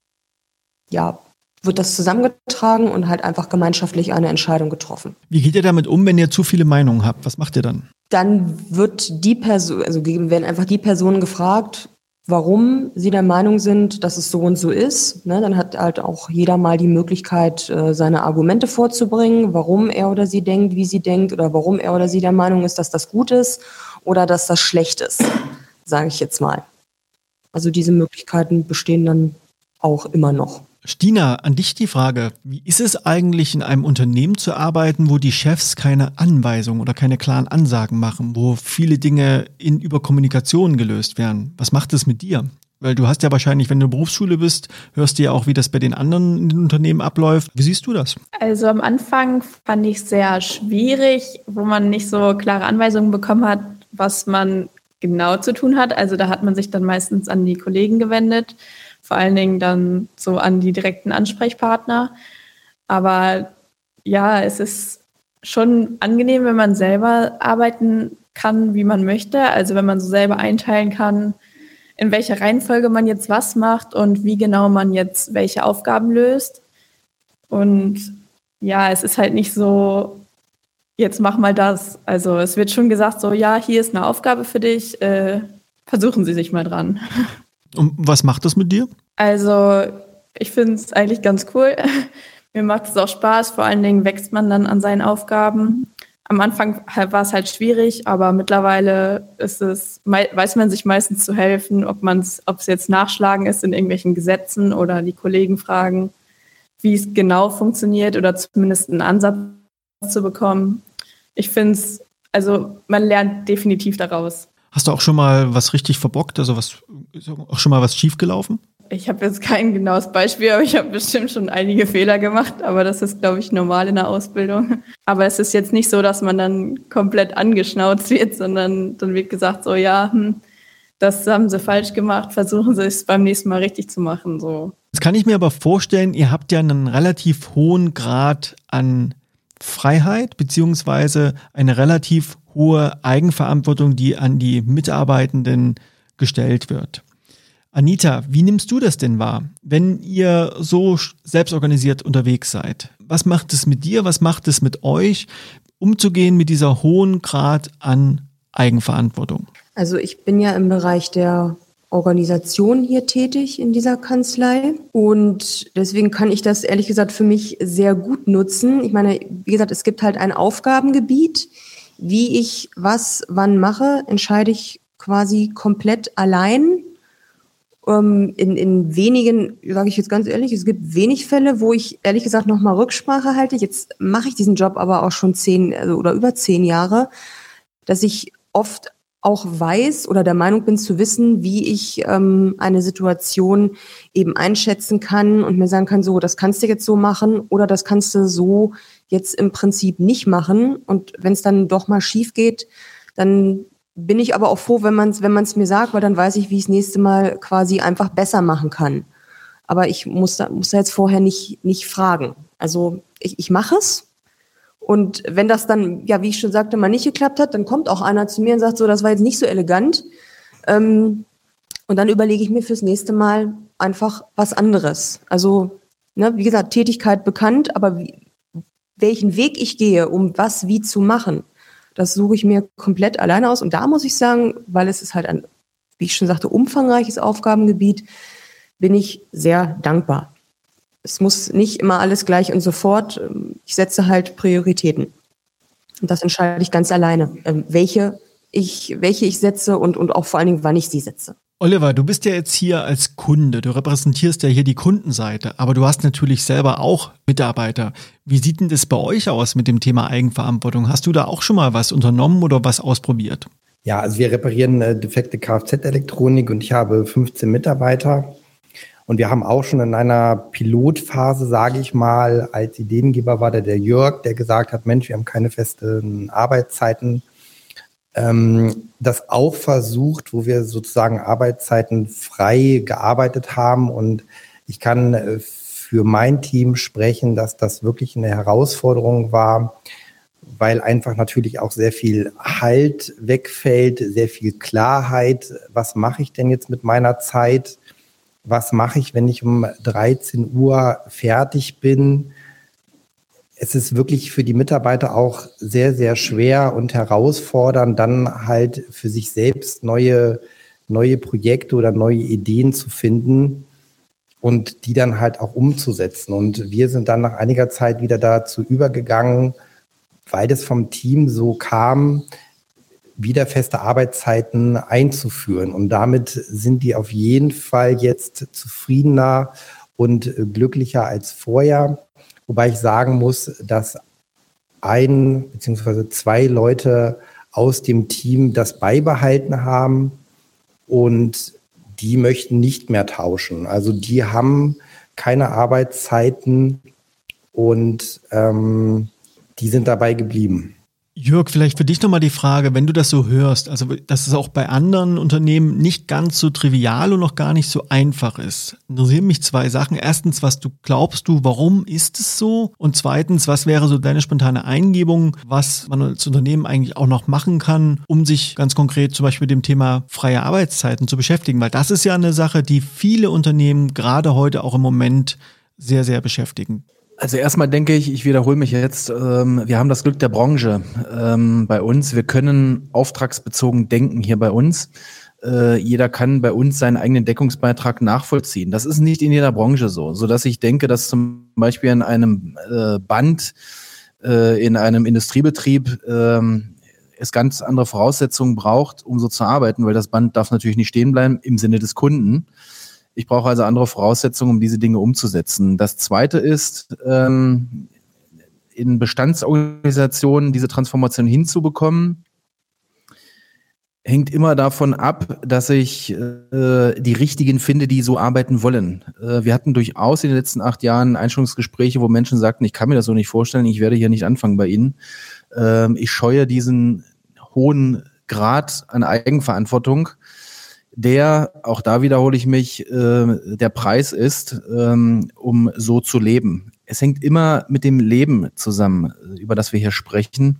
Speaker 3: ja, wird das zusammengetragen und halt einfach gemeinschaftlich eine Entscheidung getroffen.
Speaker 1: Wie geht ihr damit um, wenn ihr zu viele Meinungen habt? Was macht ihr dann?
Speaker 3: Dann wird die Person, also werden einfach die Personen gefragt, warum sie der Meinung sind, dass es so und so ist. Ne, dann hat halt auch jeder mal die Möglichkeit, äh, seine Argumente vorzubringen, warum er oder sie denkt, wie sie denkt oder warum er oder sie der Meinung ist, dass das gut ist oder dass das schlecht ist, sage ich jetzt mal. Also diese Möglichkeiten bestehen dann auch immer noch.
Speaker 1: Stina, an dich die Frage, wie ist es eigentlich in einem Unternehmen zu arbeiten, wo die Chefs keine Anweisungen oder keine klaren Ansagen machen, wo viele Dinge in Überkommunikation gelöst werden? Was macht es mit dir? Weil du hast ja wahrscheinlich, wenn du Berufsschule bist, hörst du ja auch, wie das bei den anderen in den Unternehmen abläuft. Wie siehst du das?
Speaker 5: Also am Anfang fand ich es sehr schwierig, wo man nicht so klare Anweisungen bekommen hat, was man genau zu tun hat. Also da hat man sich dann meistens an die Kollegen gewendet vor allen Dingen dann so an die direkten Ansprechpartner. Aber ja, es ist schon angenehm, wenn man selber arbeiten kann, wie man möchte. Also wenn man so selber einteilen kann, in welcher Reihenfolge man jetzt was macht und wie genau man jetzt welche Aufgaben löst. Und ja, es ist halt nicht so, jetzt mach mal das. Also es wird schon gesagt, so ja, hier ist eine Aufgabe für dich, äh, versuchen Sie sich mal dran. [laughs]
Speaker 1: Und was macht das mit dir?
Speaker 5: Also, ich finde es eigentlich ganz cool. [laughs] Mir macht es auch Spaß. Vor allen Dingen wächst man dann an seinen Aufgaben. Am Anfang war es halt schwierig, aber mittlerweile ist es, weiß man sich meistens zu helfen, ob ob es jetzt Nachschlagen ist in irgendwelchen Gesetzen oder die Kollegen fragen, wie es genau funktioniert oder zumindest einen Ansatz zu bekommen. Ich finde es Also man lernt definitiv daraus.
Speaker 1: Hast du auch schon mal was richtig verbockt? Also was auch schon mal was schiefgelaufen?
Speaker 5: Ich habe jetzt kein genaues Beispiel, aber ich habe bestimmt schon einige Fehler gemacht. Aber das ist, glaube ich, normal in der Ausbildung. Aber es ist jetzt nicht so, dass man dann komplett angeschnauzt wird, sondern dann wird gesagt, so ja, hm, das haben sie falsch gemacht, versuchen sie es beim nächsten Mal richtig zu machen. So.
Speaker 1: Jetzt kann ich mir aber vorstellen, ihr habt ja einen relativ hohen Grad an Freiheit beziehungsweise eine relativ hohe Eigenverantwortung, die an die Mitarbeitenden gestellt wird. Anita, wie nimmst du das denn wahr, wenn ihr so selbstorganisiert unterwegs seid? Was macht es mit dir? Was macht es mit euch, umzugehen mit dieser hohen Grad an Eigenverantwortung?
Speaker 3: Also ich bin ja im Bereich der Organisation hier tätig in dieser Kanzlei. Und deswegen kann ich das ehrlich gesagt für mich sehr gut nutzen. Ich meine, wie gesagt, es gibt halt ein Aufgabengebiet. Wie ich was wann mache, entscheide ich quasi komplett allein. Ähm, in, in wenigen, sage ich jetzt ganz ehrlich, es gibt wenig Fälle, wo ich ehrlich gesagt nochmal Rücksprache halte. Jetzt mache ich diesen Job aber auch schon zehn also, oder über zehn Jahre, dass ich oft auch weiß oder der Meinung bin zu wissen, wie ich ähm, eine Situation eben einschätzen kann und mir sagen kann, so, das kannst du jetzt so machen oder das kannst du so jetzt im Prinzip nicht machen. Und wenn es dann doch mal schief geht, dann bin ich aber auch froh, wenn man es wenn man's mir sagt, weil dann weiß ich, wie ich das nächste Mal quasi einfach besser machen kann. Aber ich muss da, muss da jetzt vorher nicht, nicht fragen. Also ich, ich mache es und wenn das dann, ja, wie ich schon sagte, mal nicht geklappt hat, dann kommt auch einer zu mir und sagt so, das war jetzt nicht so elegant. Ähm, und dann überlege ich mir fürs nächste Mal einfach was anderes. Also, ne, wie gesagt, Tätigkeit bekannt, aber wie, welchen Weg ich gehe, um was wie zu machen, das suche ich mir komplett alleine aus. Und da muss ich sagen, weil es ist halt ein, wie ich schon sagte, umfangreiches Aufgabengebiet, bin ich sehr dankbar es muss nicht immer alles gleich und sofort. Ich setze halt Prioritäten. Und das entscheide ich ganz alleine, ähm, welche ich, welche ich setze und, und auch vor allen Dingen, wann ich sie setze.
Speaker 1: Oliver, du bist ja jetzt hier als Kunde, du repräsentierst ja hier die Kundenseite, aber du hast natürlich selber auch Mitarbeiter. Wie sieht denn das bei euch aus mit dem Thema Eigenverantwortung? Hast du da auch schon mal was unternommen oder was ausprobiert?
Speaker 6: Ja, also wir reparieren äh, defekte Kfz-Elektronik und ich habe 15 Mitarbeiter. Und wir haben auch schon in einer Pilotphase, sage ich mal, als Ideengeber war der, der Jörg, der gesagt hat, Mensch, wir haben keine festen Arbeitszeiten. Ähm, das auch versucht, wo wir sozusagen Arbeitszeiten frei gearbeitet haben. Und ich kann äh, für mein Team sprechen, dass das wirklich eine Herausforderung war, weil einfach natürlich auch sehr viel Halt wegfällt, sehr viel Klarheit. Was mache ich denn jetzt mit meiner Zeit? Was mache ich, wenn ich um 13 Uhr fertig bin. Es ist wirklich für die Mitarbeiter auch sehr, sehr schwer und herausfordernd, dann halt für sich selbst neue, neue Projekte oder neue Ideen zu finden und die dann halt auch umzusetzen. Und wir sind dann nach einiger Zeit wieder dazu übergegangen, weil das vom Team so kam, wieder feste Arbeitszeiten einzuführen. Und damit sind die auf jeden Fall jetzt zufriedener und glücklicher als vorher. Wobei ich sagen muss, dass ein bzw. zwei Leute aus dem Team das beibehalten haben und die möchten nicht mehr tauschen. Also die haben keine Arbeitszeiten und ähm, die sind dabei geblieben.
Speaker 1: Jörg, vielleicht für dich nochmal die Frage, wenn du das so hörst, also dass es auch bei anderen Unternehmen nicht ganz so trivial und noch gar nicht so einfach ist. Interessieren mich zwei Sachen. Erstens, was du glaubst du, warum ist es so? Und zweitens, was wäre so deine spontane Eingebung, was man als Unternehmen eigentlich auch noch machen kann, um sich ganz konkret zum Beispiel mit dem Thema freie Arbeitszeiten zu beschäftigen? Weil das ist ja eine Sache, die viele Unternehmen gerade heute auch im Moment sehr, sehr beschäftigen.
Speaker 2: Also erstmal denke ich, ich wiederhole mich jetzt, ähm, wir haben das Glück der Branche ähm, bei uns. Wir können auftragsbezogen denken hier bei uns. Äh, jeder kann bei uns seinen eigenen Deckungsbeitrag nachvollziehen. Das ist nicht in jeder Branche so, so dass ich denke, dass zum Beispiel in einem äh, Band, äh, in einem Industriebetrieb ähm, es ganz andere Voraussetzungen braucht, um so zu arbeiten, weil das Band darf natürlich nicht stehen bleiben im Sinne des Kunden. Ich brauche also andere Voraussetzungen, um diese Dinge umzusetzen. Das Zweite ist, ähm, in Bestandsorganisationen diese Transformation hinzubekommen, hängt immer davon ab, dass ich äh, die richtigen finde, die so arbeiten wollen. Äh, wir hatten durchaus in den letzten acht Jahren Einstellungsgespräche, wo Menschen sagten, ich kann mir das so nicht vorstellen, ich werde hier nicht anfangen bei Ihnen. Ähm, ich scheue diesen hohen Grad an Eigenverantwortung, der, auch da wiederhole ich mich, äh, der Preis ist, ähm, um so zu leben. Es hängt immer mit dem Leben zusammen, über das wir hier sprechen.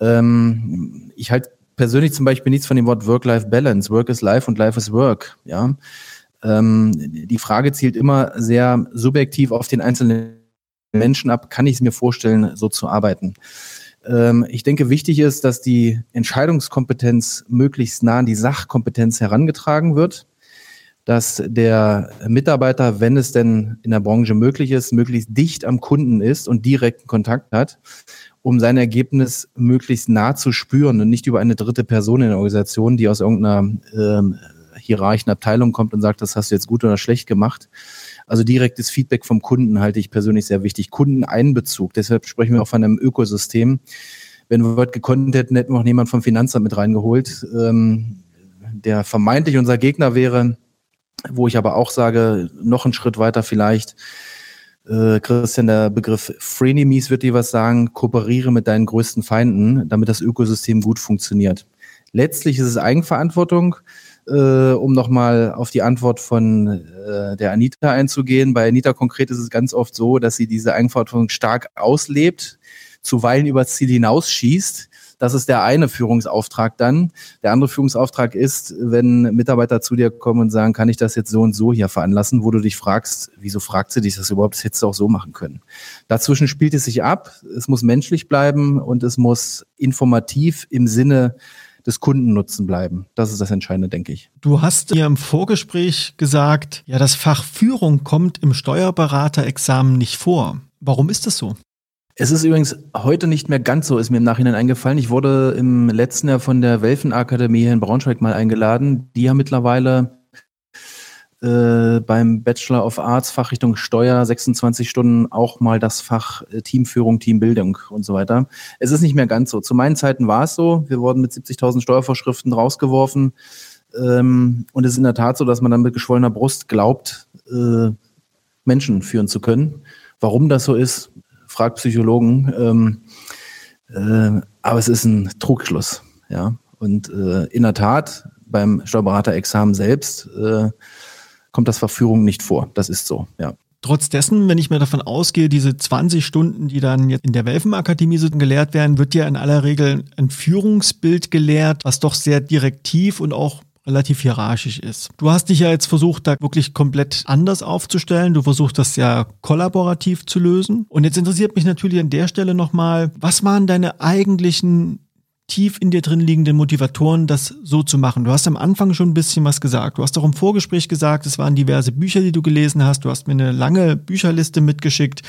Speaker 2: Ähm, ich halte persönlich zum Beispiel nichts von dem Wort Work-Life-Balance. Work is Life und Life is Work. Ja, ähm, die Frage zielt immer sehr subjektiv auf den einzelnen Menschen ab. Kann ich es mir vorstellen, so zu arbeiten? Ähm, ich denke, wichtig ist, dass die Entscheidungskompetenz möglichst nah an die Sachkompetenz herangetragen wird dass der Mitarbeiter, wenn es denn in der Branche möglich ist, möglichst dicht am Kunden ist und direkten Kontakt hat um sein Ergebnis möglichst nah zu spüren und nicht über eine dritte Person in der Organisation, die aus irgendeiner ähm, hierarchischen Abteilung kommt und sagt, das hast du jetzt gut oder schlecht gemacht. Also direktes Feedback vom Kunden halte ich persönlich sehr wichtig. Kundeneinbezug, deshalb sprechen wir auch von einem Ökosystem. Wenn wir heute gekonnt hätten, hätten wir auch jemand vom Finanzamt mit reingeholt, ähm, der vermeintlich unser Gegner wäre, wo ich aber auch sage, noch einen Schritt weiter vielleicht, äh, Christian, der Begriff Frenemies wird dir was sagen, kooperiere mit deinen größten Feinden, damit das Ökosystem gut funktioniert. Letztlich ist es Eigenverantwortung, äh, um nochmal auf die Antwort von äh, der Anita einzugehen. Bei Anita konkret ist es ganz oft so, dass sie diese Eigenverantwortung stark auslebt, zuweilen über Ziel hinausschießt das ist der eine Führungsauftrag dann. Der andere Führungsauftrag ist, wenn Mitarbeiter zu dir kommen und sagen, kann ich das jetzt so und so hier veranlassen, wo du dich fragst, wieso fragt sie dich das überhaupt? Das hättest du auch so machen können. Dazwischen spielt es sich ab. Es muss menschlich bleiben und es muss informativ im Sinne des Kundennutzen bleiben. Das ist das Entscheidende, denke ich.
Speaker 1: Du hast mir im Vorgespräch gesagt, ja, das Fach Führung kommt im Steuerberaterexamen nicht vor. Warum ist das so?
Speaker 2: Es ist übrigens heute nicht mehr ganz so, ist mir im Nachhinein eingefallen. Ich wurde im letzten Jahr von der Welfenakademie hier in Braunschweig mal eingeladen. Die haben mittlerweile äh, beim Bachelor of Arts Fachrichtung Steuer 26 Stunden auch mal das Fach äh, Teamführung, Teambildung und so weiter. Es ist nicht mehr ganz so. Zu meinen Zeiten war es so. Wir wurden mit 70.000 Steuervorschriften rausgeworfen. Ähm, und es ist in der Tat so, dass man dann mit geschwollener Brust glaubt, äh, Menschen führen zu können. Warum das so ist, fragt Psychologen. Ähm, äh, aber es ist ein Trugschluss. Ja? Und äh, in der Tat, beim Steuerberaterexamen selbst äh, kommt das Verführung nicht vor. Das ist so, ja.
Speaker 1: Trotz dessen, wenn ich mir davon ausgehe, diese 20 Stunden, die dann jetzt in der Welfenakademie gelehrt werden, wird ja in aller Regel ein Führungsbild gelehrt, was doch sehr direktiv und auch relativ hierarchisch ist. Du hast dich ja jetzt versucht, da wirklich komplett anders aufzustellen. Du versuchst das ja kollaborativ zu lösen. Und jetzt interessiert mich natürlich an der Stelle nochmal, was waren deine eigentlichen tief in dir drin liegenden Motivatoren, das so zu machen? Du hast am Anfang schon ein bisschen was gesagt. Du hast auch im Vorgespräch gesagt, es waren diverse Bücher, die du gelesen hast. Du hast mir eine lange Bücherliste mitgeschickt.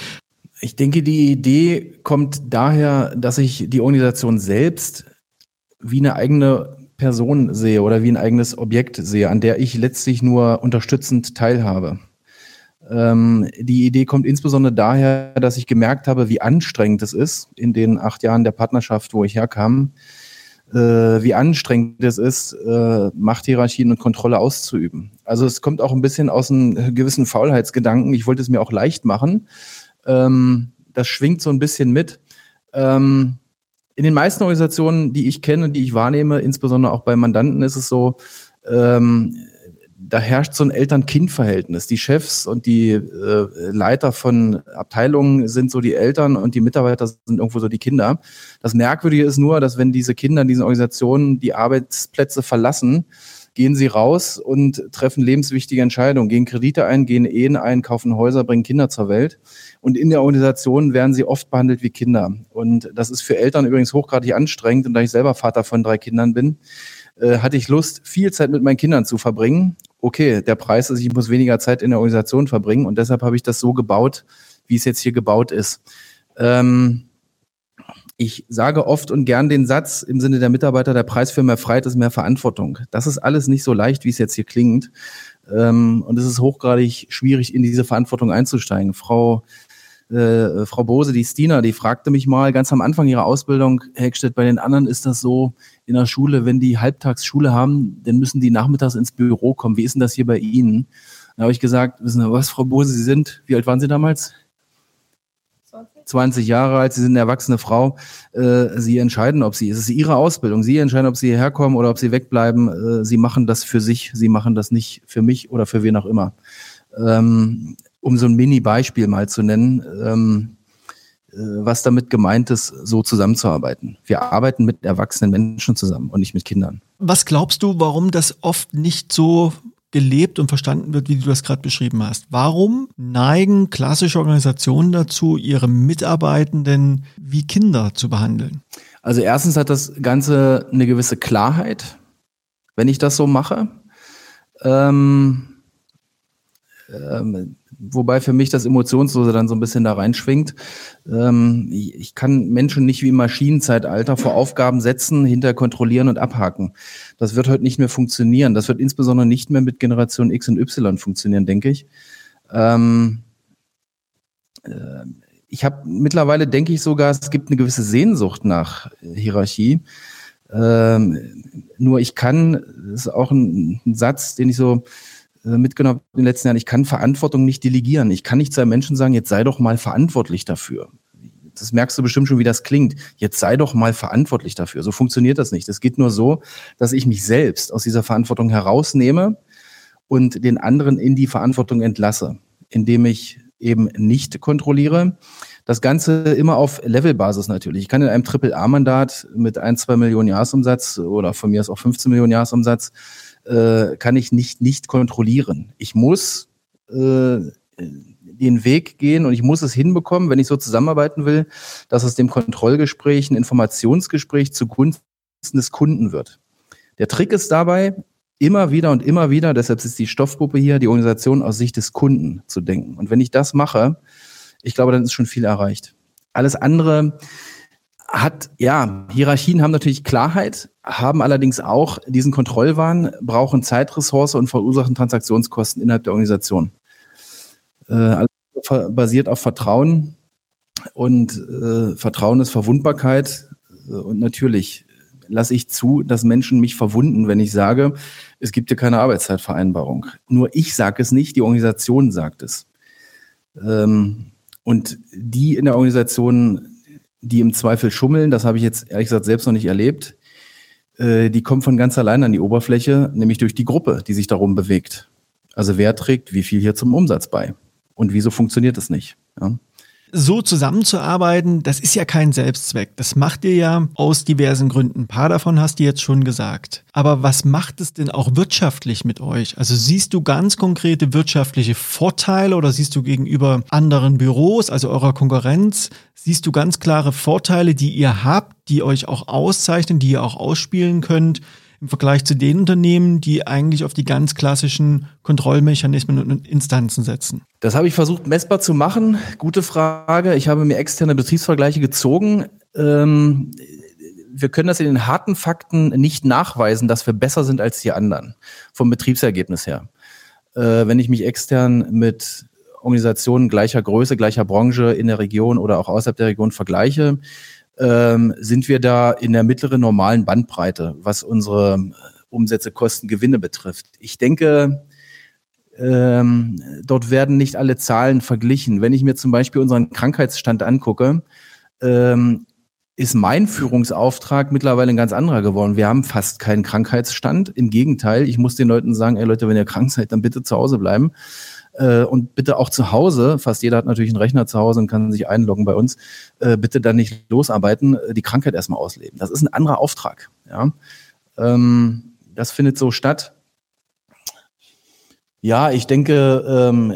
Speaker 2: Ich denke, die Idee kommt daher, dass ich die Organisation selbst wie eine eigene Person sehe oder wie ein eigenes Objekt sehe, an der ich letztlich nur unterstützend teilhabe. Ähm, die Idee kommt insbesondere daher, dass ich gemerkt habe, wie anstrengend es ist in den acht Jahren der Partnerschaft, wo ich herkam, äh, wie anstrengend es ist, äh, Machthierarchien und Kontrolle auszuüben. Also es kommt auch ein bisschen aus einem gewissen Faulheitsgedanken. Ich wollte es mir auch leicht machen. Ähm, das schwingt so ein bisschen mit. Ähm, in den meisten Organisationen, die ich kenne, die ich wahrnehme, insbesondere auch bei Mandanten, ist es so, ähm, da herrscht so ein Eltern-Kind-Verhältnis. Die Chefs und die äh, Leiter von Abteilungen sind so die Eltern und die Mitarbeiter sind irgendwo so die Kinder. Das Merkwürdige ist nur, dass wenn diese Kinder in diesen Organisationen die Arbeitsplätze verlassen, gehen sie raus und treffen lebenswichtige Entscheidungen, gehen Kredite ein, gehen Ehen ein, kaufen Häuser, bringen Kinder zur Welt. Und in der Organisation werden sie oft behandelt wie Kinder. Und das ist für Eltern übrigens hochgradig anstrengend. Und da ich selber Vater von drei Kindern bin, äh, hatte ich Lust, viel Zeit mit meinen Kindern zu verbringen. Okay, der Preis ist, ich muss weniger Zeit in der Organisation verbringen. Und deshalb habe ich das so gebaut, wie es jetzt hier gebaut ist. Ähm, ich sage oft und gern den Satz im Sinne der Mitarbeiter, der Preis für mehr Freiheit ist mehr Verantwortung. Das ist alles nicht so leicht, wie es jetzt hier klingt. Ähm, und es ist hochgradig schwierig, in diese Verantwortung einzusteigen. Frau äh, Frau Bose, die Stina, die fragte mich mal ganz am Anfang ihrer Ausbildung, Herr Heckstedt, bei den anderen ist das so in der Schule, wenn die Halbtagsschule haben, dann müssen die nachmittags ins Büro kommen. Wie ist denn das hier bei Ihnen? Da habe ich gesagt, wissen Sie was, Frau Bose, Sie sind, wie alt waren Sie damals? 20 Jahre alt, Sie sind eine erwachsene Frau. Äh, Sie entscheiden, ob Sie, es ist Ihre Ausbildung. Sie entscheiden, ob Sie hierher kommen oder ob Sie wegbleiben. Äh, Sie machen das für sich. Sie machen das nicht für mich oder für wen auch immer. Ähm, um so ein Mini-Beispiel mal zu nennen, ähm, äh, was damit gemeint ist, so zusammenzuarbeiten. Wir arbeiten mit erwachsenen Menschen zusammen und nicht mit Kindern.
Speaker 1: Was glaubst du, warum das oft nicht so gelebt und verstanden wird, wie du das gerade beschrieben hast. Warum neigen klassische Organisationen dazu, ihre Mitarbeitenden wie Kinder zu behandeln?
Speaker 2: Also erstens hat das Ganze eine gewisse Klarheit, wenn ich das so mache. Ähm, ähm, wobei für mich das Emotionslose dann so ein bisschen da reinschwingt. Ähm, ich kann Menschen nicht wie im Maschinenzeitalter vor Aufgaben setzen, hinter kontrollieren und abhaken. Das wird heute nicht mehr funktionieren. Das wird insbesondere nicht mehr mit Generation X und Y funktionieren, denke ich. Ähm, äh, ich habe mittlerweile, denke ich sogar, es gibt eine gewisse Sehnsucht nach Hierarchie. Ähm, nur ich kann, das ist auch ein, ein Satz, den ich so äh, mitgenommen in den letzten Jahren, ich kann Verantwortung nicht delegieren. Ich kann nicht zu einem Menschen sagen, jetzt sei doch mal verantwortlich dafür. Das merkst du bestimmt schon, wie das klingt. Jetzt sei doch mal verantwortlich dafür. So funktioniert das nicht. Es geht nur so, dass ich mich selbst aus dieser Verantwortung herausnehme und den anderen in die Verantwortung entlasse, indem ich eben nicht kontrolliere. Das Ganze immer auf Levelbasis natürlich. Ich kann in einem Triple-A-Mandat mit ein, zwei Millionen Jahresumsatz oder von mir aus auch 15 Millionen Jahresumsatz äh, kann ich nicht nicht kontrollieren. Ich muss äh, den Weg gehen und ich muss es hinbekommen, wenn ich so zusammenarbeiten will, dass aus dem Kontrollgespräch ein Informationsgespräch zugunsten des Kunden wird. Der Trick ist dabei, immer wieder und immer wieder, deshalb ist die Stoffgruppe hier, die Organisation aus Sicht des Kunden zu denken. Und wenn ich das mache, ich glaube, dann ist schon viel erreicht. Alles andere hat, ja, Hierarchien haben natürlich Klarheit, haben allerdings auch diesen Kontrollwahn, brauchen Zeitressource und verursachen Transaktionskosten innerhalb der Organisation. Äh, alles basiert auf Vertrauen und äh, Vertrauen ist Verwundbarkeit äh, und natürlich lasse ich zu, dass Menschen mich verwunden, wenn ich sage, es gibt hier keine Arbeitszeitvereinbarung. Nur ich sage es nicht, die Organisation sagt es. Ähm, und die in der Organisation die im Zweifel schummeln, das habe ich jetzt ehrlich gesagt selbst noch nicht erlebt, äh, die kommen von ganz allein an die Oberfläche, nämlich durch die Gruppe, die sich darum bewegt. Also wer trägt wie viel hier zum Umsatz bei? Und wieso funktioniert das nicht? Ja?
Speaker 1: So zusammenzuarbeiten, das ist ja kein Selbstzweck. Das macht ihr ja aus diversen Gründen. Ein paar davon hast du jetzt schon gesagt. Aber was macht es denn auch wirtschaftlich mit euch? Also siehst du ganz konkrete wirtschaftliche Vorteile oder siehst du gegenüber anderen Büros, also eurer Konkurrenz, siehst du ganz klare Vorteile, die ihr habt, die euch auch auszeichnen, die ihr auch ausspielen könnt? Im Vergleich zu den Unternehmen, die eigentlich auf die ganz klassischen Kontrollmechanismen und Instanzen setzen?
Speaker 2: Das habe ich versucht messbar zu machen. Gute Frage. Ich habe mir externe Betriebsvergleiche gezogen. Ähm, wir können das in den harten Fakten nicht nachweisen, dass wir besser sind als die anderen vom Betriebsergebnis her. Äh, wenn ich mich extern mit Organisationen gleicher Größe, gleicher Branche in der Region oder auch außerhalb der Region vergleiche, ähm, sind wir da in der mittleren normalen Bandbreite, was unsere Umsätze, Kosten, Gewinne betrifft. Ich denke, ähm, dort werden nicht alle Zahlen verglichen. Wenn ich mir zum Beispiel unseren Krankheitsstand angucke, ähm, ist mein Führungsauftrag mittlerweile ein ganz anderer geworden. Wir haben fast keinen Krankheitsstand. Im Gegenteil, ich muss den Leuten sagen, ey Leute, wenn ihr krank seid, dann bitte zu Hause bleiben. Äh, und bitte auch zu Hause, fast jeder hat natürlich einen Rechner zu Hause und kann sich einloggen bei uns, äh, bitte dann nicht losarbeiten, äh, die Krankheit erstmal ausleben. Das ist ein anderer Auftrag. Ja? Ähm, das findet so statt. Ja, ich denke, ähm,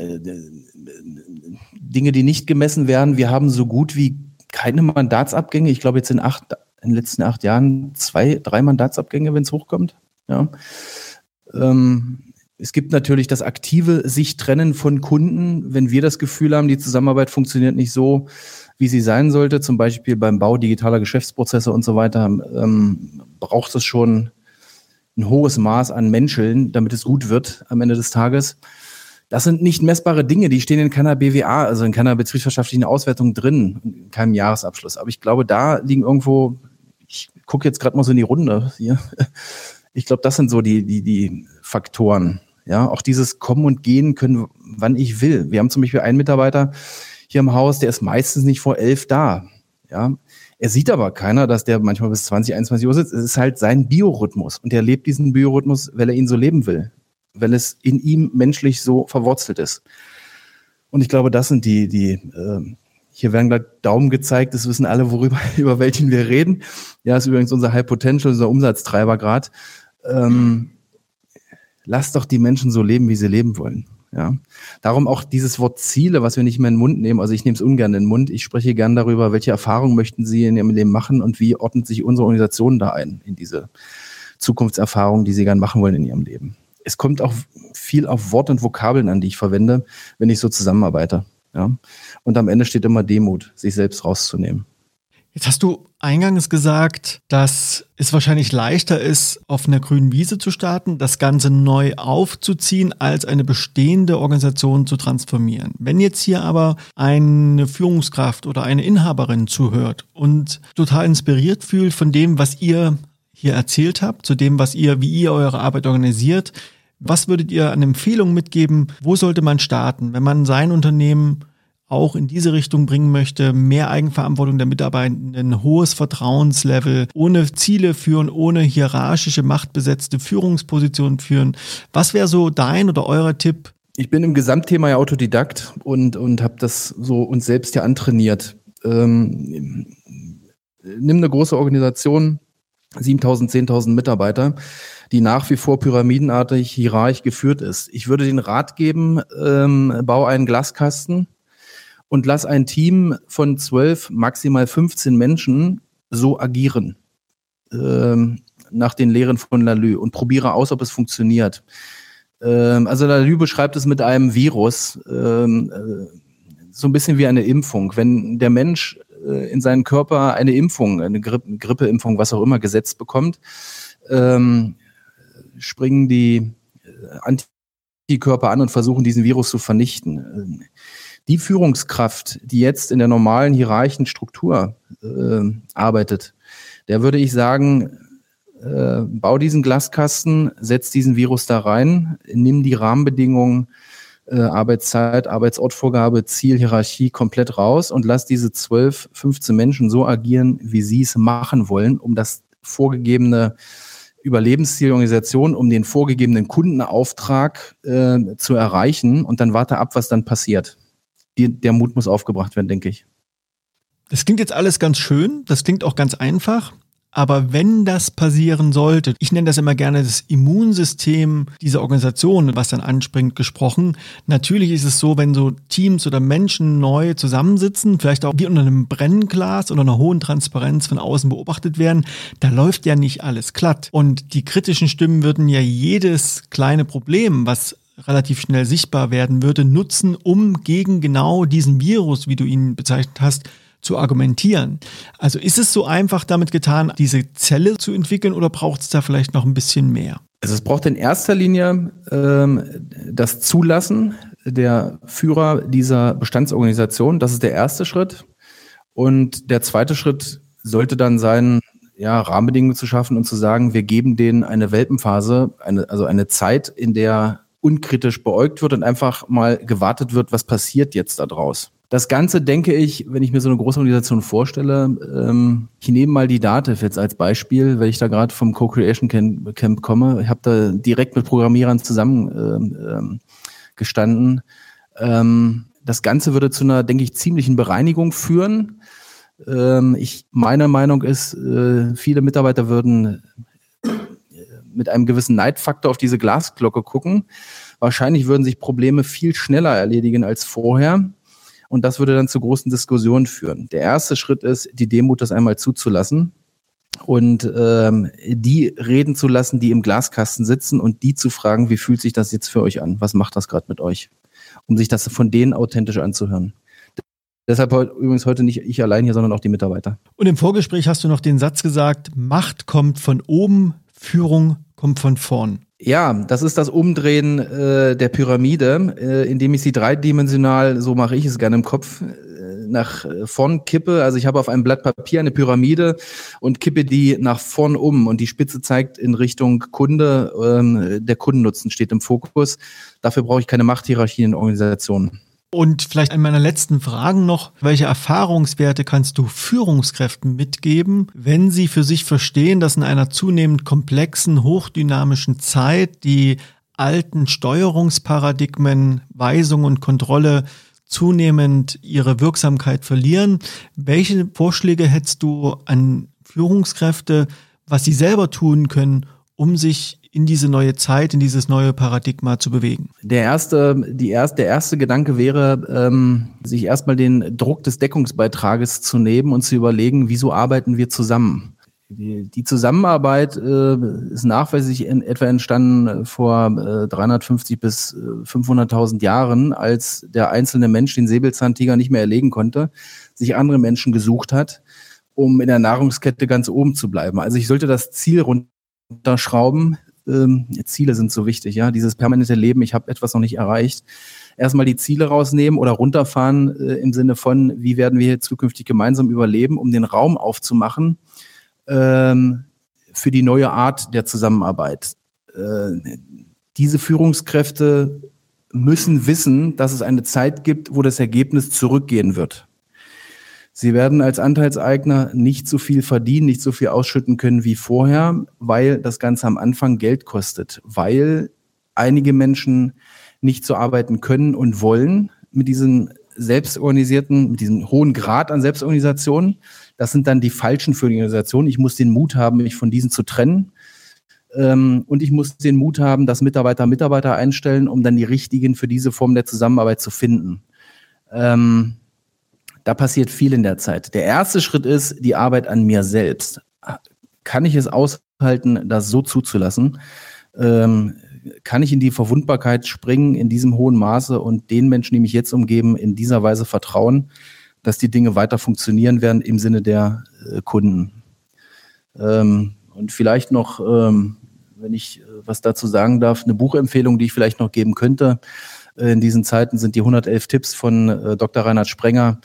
Speaker 2: Dinge, die nicht gemessen werden, wir haben so gut wie keine Mandatsabgänge. Ich glaube, jetzt in, acht, in den letzten acht Jahren zwei, drei Mandatsabgänge, wenn es hochkommt. Ja. Ähm, es gibt natürlich das aktive sich trennen von Kunden, wenn wir das Gefühl haben, die Zusammenarbeit funktioniert nicht so, wie sie sein sollte, zum Beispiel beim Bau digitaler Geschäftsprozesse und so weiter, ähm, braucht es schon ein hohes Maß an Menscheln, damit es gut wird am Ende des Tages. Das sind nicht messbare Dinge, die stehen in keiner BWA, also in keiner betriebswirtschaftlichen Auswertung drin, in keinem Jahresabschluss. Aber ich glaube, da liegen irgendwo, ich gucke jetzt gerade mal so in die Runde hier. Ich glaube, das sind so die, die, die Faktoren. Ja, auch dieses Kommen und Gehen können, wann ich will. Wir haben zum Beispiel einen Mitarbeiter hier im Haus, der ist meistens nicht vor elf da. Ja, er sieht aber keiner, dass der manchmal bis 20, 21 Uhr sitzt. Es ist halt sein Biorhythmus. Und er lebt diesen Biorhythmus, weil er ihn so leben will weil es in ihm menschlich so verwurzelt ist. Und ich glaube, das sind die, die, äh, hier werden gleich Daumen gezeigt, das wissen alle, worüber, [laughs] über welchen wir reden. Ja, ist übrigens unser High Potential, unser Umsatztreiber gerade. Ähm, lass doch die Menschen so leben, wie sie leben wollen. Ja, darum auch dieses Wort Ziele, was wir nicht mehr in den Mund nehmen. Also ich nehme es ungern in den Mund. Ich spreche gern darüber, welche Erfahrungen möchten Sie in Ihrem Leben machen und wie ordnet sich unsere Organisation da ein in diese Zukunftserfahrungen, die Sie gern machen wollen in Ihrem Leben es kommt auch viel auf Wort und Vokabeln an, die ich verwende, wenn ich so zusammenarbeite. Ja? Und am Ende steht immer Demut, sich selbst rauszunehmen.
Speaker 1: Jetzt hast du eingangs gesagt, dass es wahrscheinlich leichter ist, auf einer grünen Wiese zu starten, das Ganze neu aufzuziehen, als eine bestehende Organisation zu transformieren. Wenn jetzt hier aber eine Führungskraft oder eine Inhaberin zuhört und total inspiriert fühlt von dem, was ihr hier erzählt habt, zu dem, was ihr, wie ihr eure Arbeit organisiert, was würdet ihr an Empfehlungen mitgeben? Wo sollte man starten, wenn man sein Unternehmen auch in diese Richtung bringen möchte, mehr Eigenverantwortung der Mitarbeitenden, hohes Vertrauenslevel, ohne Ziele führen, ohne hierarchische, machtbesetzte Führungspositionen führen. Was wäre so dein oder euer Tipp?
Speaker 2: Ich bin im Gesamtthema ja Autodidakt und, und habe das so uns selbst ja antrainiert. Ähm, nimm eine große Organisation, 7000, 10.000 Mitarbeiter die nach wie vor pyramidenartig hierarchisch geführt ist. Ich würde den Rat geben, ähm, bau einen Glaskasten und lass ein Team von zwölf, maximal 15 Menschen so agieren. Ähm, nach den Lehren von Lalue und probiere aus, ob es funktioniert. Ähm, also Lalue beschreibt es mit einem Virus, ähm, äh, so ein bisschen wie eine Impfung. Wenn der Mensch äh, in seinen Körper eine Impfung, eine Grippe, Grippeimpfung, was auch immer, gesetzt bekommt, ähm, springen die äh, Antikörper an und versuchen, diesen Virus zu vernichten. Die Führungskraft, die jetzt in der normalen hierarchischen Struktur äh, arbeitet, der würde ich sagen, äh, bau diesen Glaskasten, setz diesen Virus da rein, nimm die Rahmenbedingungen, äh, Arbeitszeit, Arbeitsortvorgabe, Ziel, Hierarchie komplett raus und lass diese 12, 15 Menschen so agieren, wie sie es machen wollen, um das vorgegebene Überlebensziel der Organisation, um den vorgegebenen Kundenauftrag äh, zu erreichen und dann warte ab, was dann passiert. Die, der Mut muss aufgebracht werden, denke ich.
Speaker 1: Das klingt jetzt alles ganz schön, das klingt auch ganz einfach. Aber wenn das passieren sollte, ich nenne das immer gerne das Immunsystem dieser Organisation, was dann anspringt, gesprochen. Natürlich ist es so, wenn so Teams oder Menschen neu zusammensitzen, vielleicht auch wie unter einem Brennglas oder einer hohen Transparenz von außen beobachtet werden, da läuft ja nicht alles glatt. Und die kritischen Stimmen würden ja jedes kleine Problem, was relativ schnell sichtbar werden würde, nutzen, um gegen genau diesen Virus, wie du ihn bezeichnet hast, zu argumentieren. Also ist es so einfach damit getan, diese Zelle zu entwickeln oder braucht es da vielleicht noch ein bisschen mehr?
Speaker 2: Also es braucht in erster Linie ähm, das Zulassen der Führer dieser Bestandsorganisation. Das ist der erste Schritt. Und der zweite Schritt sollte dann sein, ja, Rahmenbedingungen zu schaffen und zu sagen, wir geben denen eine Welpenphase, eine, also eine Zeit, in der unkritisch beäugt wird und einfach mal gewartet wird, was passiert jetzt da draus. Das Ganze denke ich, wenn ich mir so eine große Organisation vorstelle, ähm, ich nehme mal die Dativ jetzt als Beispiel, weil ich da gerade vom Co-Creation Camp, komme. Ich habe da direkt mit Programmierern zusammen ähm, ähm, gestanden. Ähm, das Ganze würde zu einer, denke ich, ziemlichen Bereinigung führen. Ähm, ich, meine Meinung ist, äh, viele Mitarbeiter würden mit einem gewissen Neidfaktor auf diese Glasglocke gucken. Wahrscheinlich würden sich Probleme viel schneller erledigen als vorher. Und das würde dann zu großen Diskussionen führen. Der erste Schritt ist, die Demut das einmal zuzulassen und ähm, die reden zu lassen, die im Glaskasten sitzen und die zu fragen, wie fühlt sich das jetzt für euch an? Was macht das gerade mit euch? Um sich das von denen authentisch anzuhören. Deshalb übrigens heute nicht ich allein hier, sondern auch die Mitarbeiter.
Speaker 1: Und im Vorgespräch hast du noch den Satz gesagt, Macht kommt von oben, Führung kommt von vorn.
Speaker 2: Ja, das ist das Umdrehen äh, der Pyramide, äh, indem ich sie dreidimensional, so mache ich es gerne im Kopf, äh, nach vorn kippe. Also ich habe auf einem Blatt Papier eine Pyramide und kippe die nach vorn um und die Spitze zeigt in Richtung Kunde. Ähm, der Kundennutzen steht im Fokus. Dafür brauche ich keine Machthierarchie in Organisationen.
Speaker 1: Und vielleicht an meiner letzten Fragen noch, welche Erfahrungswerte kannst du Führungskräften mitgeben, wenn sie für sich verstehen, dass in einer zunehmend komplexen, hochdynamischen Zeit die alten Steuerungsparadigmen, Weisung und Kontrolle zunehmend ihre Wirksamkeit verlieren. Welche Vorschläge hättest du an Führungskräfte, was sie selber tun können, um sich in diese neue Zeit, in dieses neue Paradigma zu bewegen?
Speaker 2: Der erste, die erste, der erste Gedanke wäre, ähm, sich erstmal den Druck des Deckungsbeitrages zu nehmen und zu überlegen, wieso arbeiten wir zusammen? Die, die Zusammenarbeit äh, ist nachweislich in, etwa entstanden vor äh, 350 bis äh, 500.000 Jahren, als der einzelne Mensch den Säbelzahntiger nicht mehr erlegen konnte, sich andere Menschen gesucht hat, um in der Nahrungskette ganz oben zu bleiben. Also ich sollte das Ziel runterschrauben, ähm, Ziele sind so wichtig, ja, dieses permanente Leben, ich habe etwas noch nicht erreicht. Erstmal die Ziele rausnehmen oder runterfahren äh, im Sinne von, wie werden wir zukünftig gemeinsam überleben, um den Raum aufzumachen ähm, für die neue Art der Zusammenarbeit. Äh, diese Führungskräfte müssen wissen, dass es eine Zeit gibt, wo das Ergebnis zurückgehen wird. Sie werden als Anteilseigner nicht so viel verdienen, nicht so viel ausschütten können wie vorher, weil das Ganze am Anfang Geld kostet, weil einige Menschen nicht so arbeiten können und wollen mit diesen selbstorganisierten, mit diesem hohen Grad an Selbstorganisation. Das sind dann die falschen für die Organisation. Ich muss den Mut haben, mich von diesen zu trennen. Ähm, und ich muss den Mut haben, dass Mitarbeiter Mitarbeiter einstellen, um dann die richtigen für diese Form der Zusammenarbeit zu finden. Ähm, da passiert viel in der Zeit. Der erste Schritt ist die Arbeit an mir selbst. Kann ich es aushalten, das so zuzulassen? Ähm, kann ich in die Verwundbarkeit springen in diesem hohen Maße und den Menschen, die mich jetzt umgeben, in dieser Weise vertrauen, dass die Dinge weiter funktionieren werden im Sinne der äh, Kunden? Ähm, und vielleicht noch, ähm, wenn ich äh, was dazu sagen darf, eine Buchempfehlung, die ich vielleicht noch geben könnte. Äh, in diesen Zeiten sind die 111 Tipps von äh, Dr. Reinhard Sprenger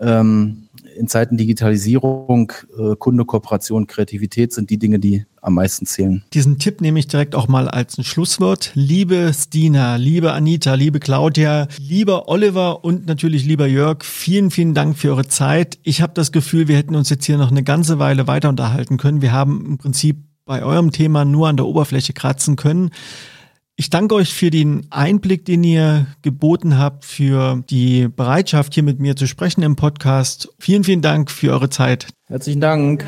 Speaker 2: ähm, in Zeiten Digitalisierung, äh, Kundekooperation, Kreativität sind die Dinge, die am meisten zählen.
Speaker 1: Diesen Tipp nehme ich direkt auch mal als ein Schlusswort. Liebe Stina, liebe Anita, liebe Claudia, lieber Oliver und natürlich lieber Jörg, vielen, vielen Dank für eure Zeit. Ich habe das Gefühl, wir hätten uns jetzt hier noch eine ganze Weile weiter unterhalten können. Wir haben im Prinzip bei eurem Thema nur an der Oberfläche kratzen können. Ich danke euch für den Einblick, den ihr geboten habt, für die Bereitschaft, hier mit mir zu sprechen im Podcast. Vielen, vielen Dank für eure Zeit.
Speaker 2: Herzlichen Dank.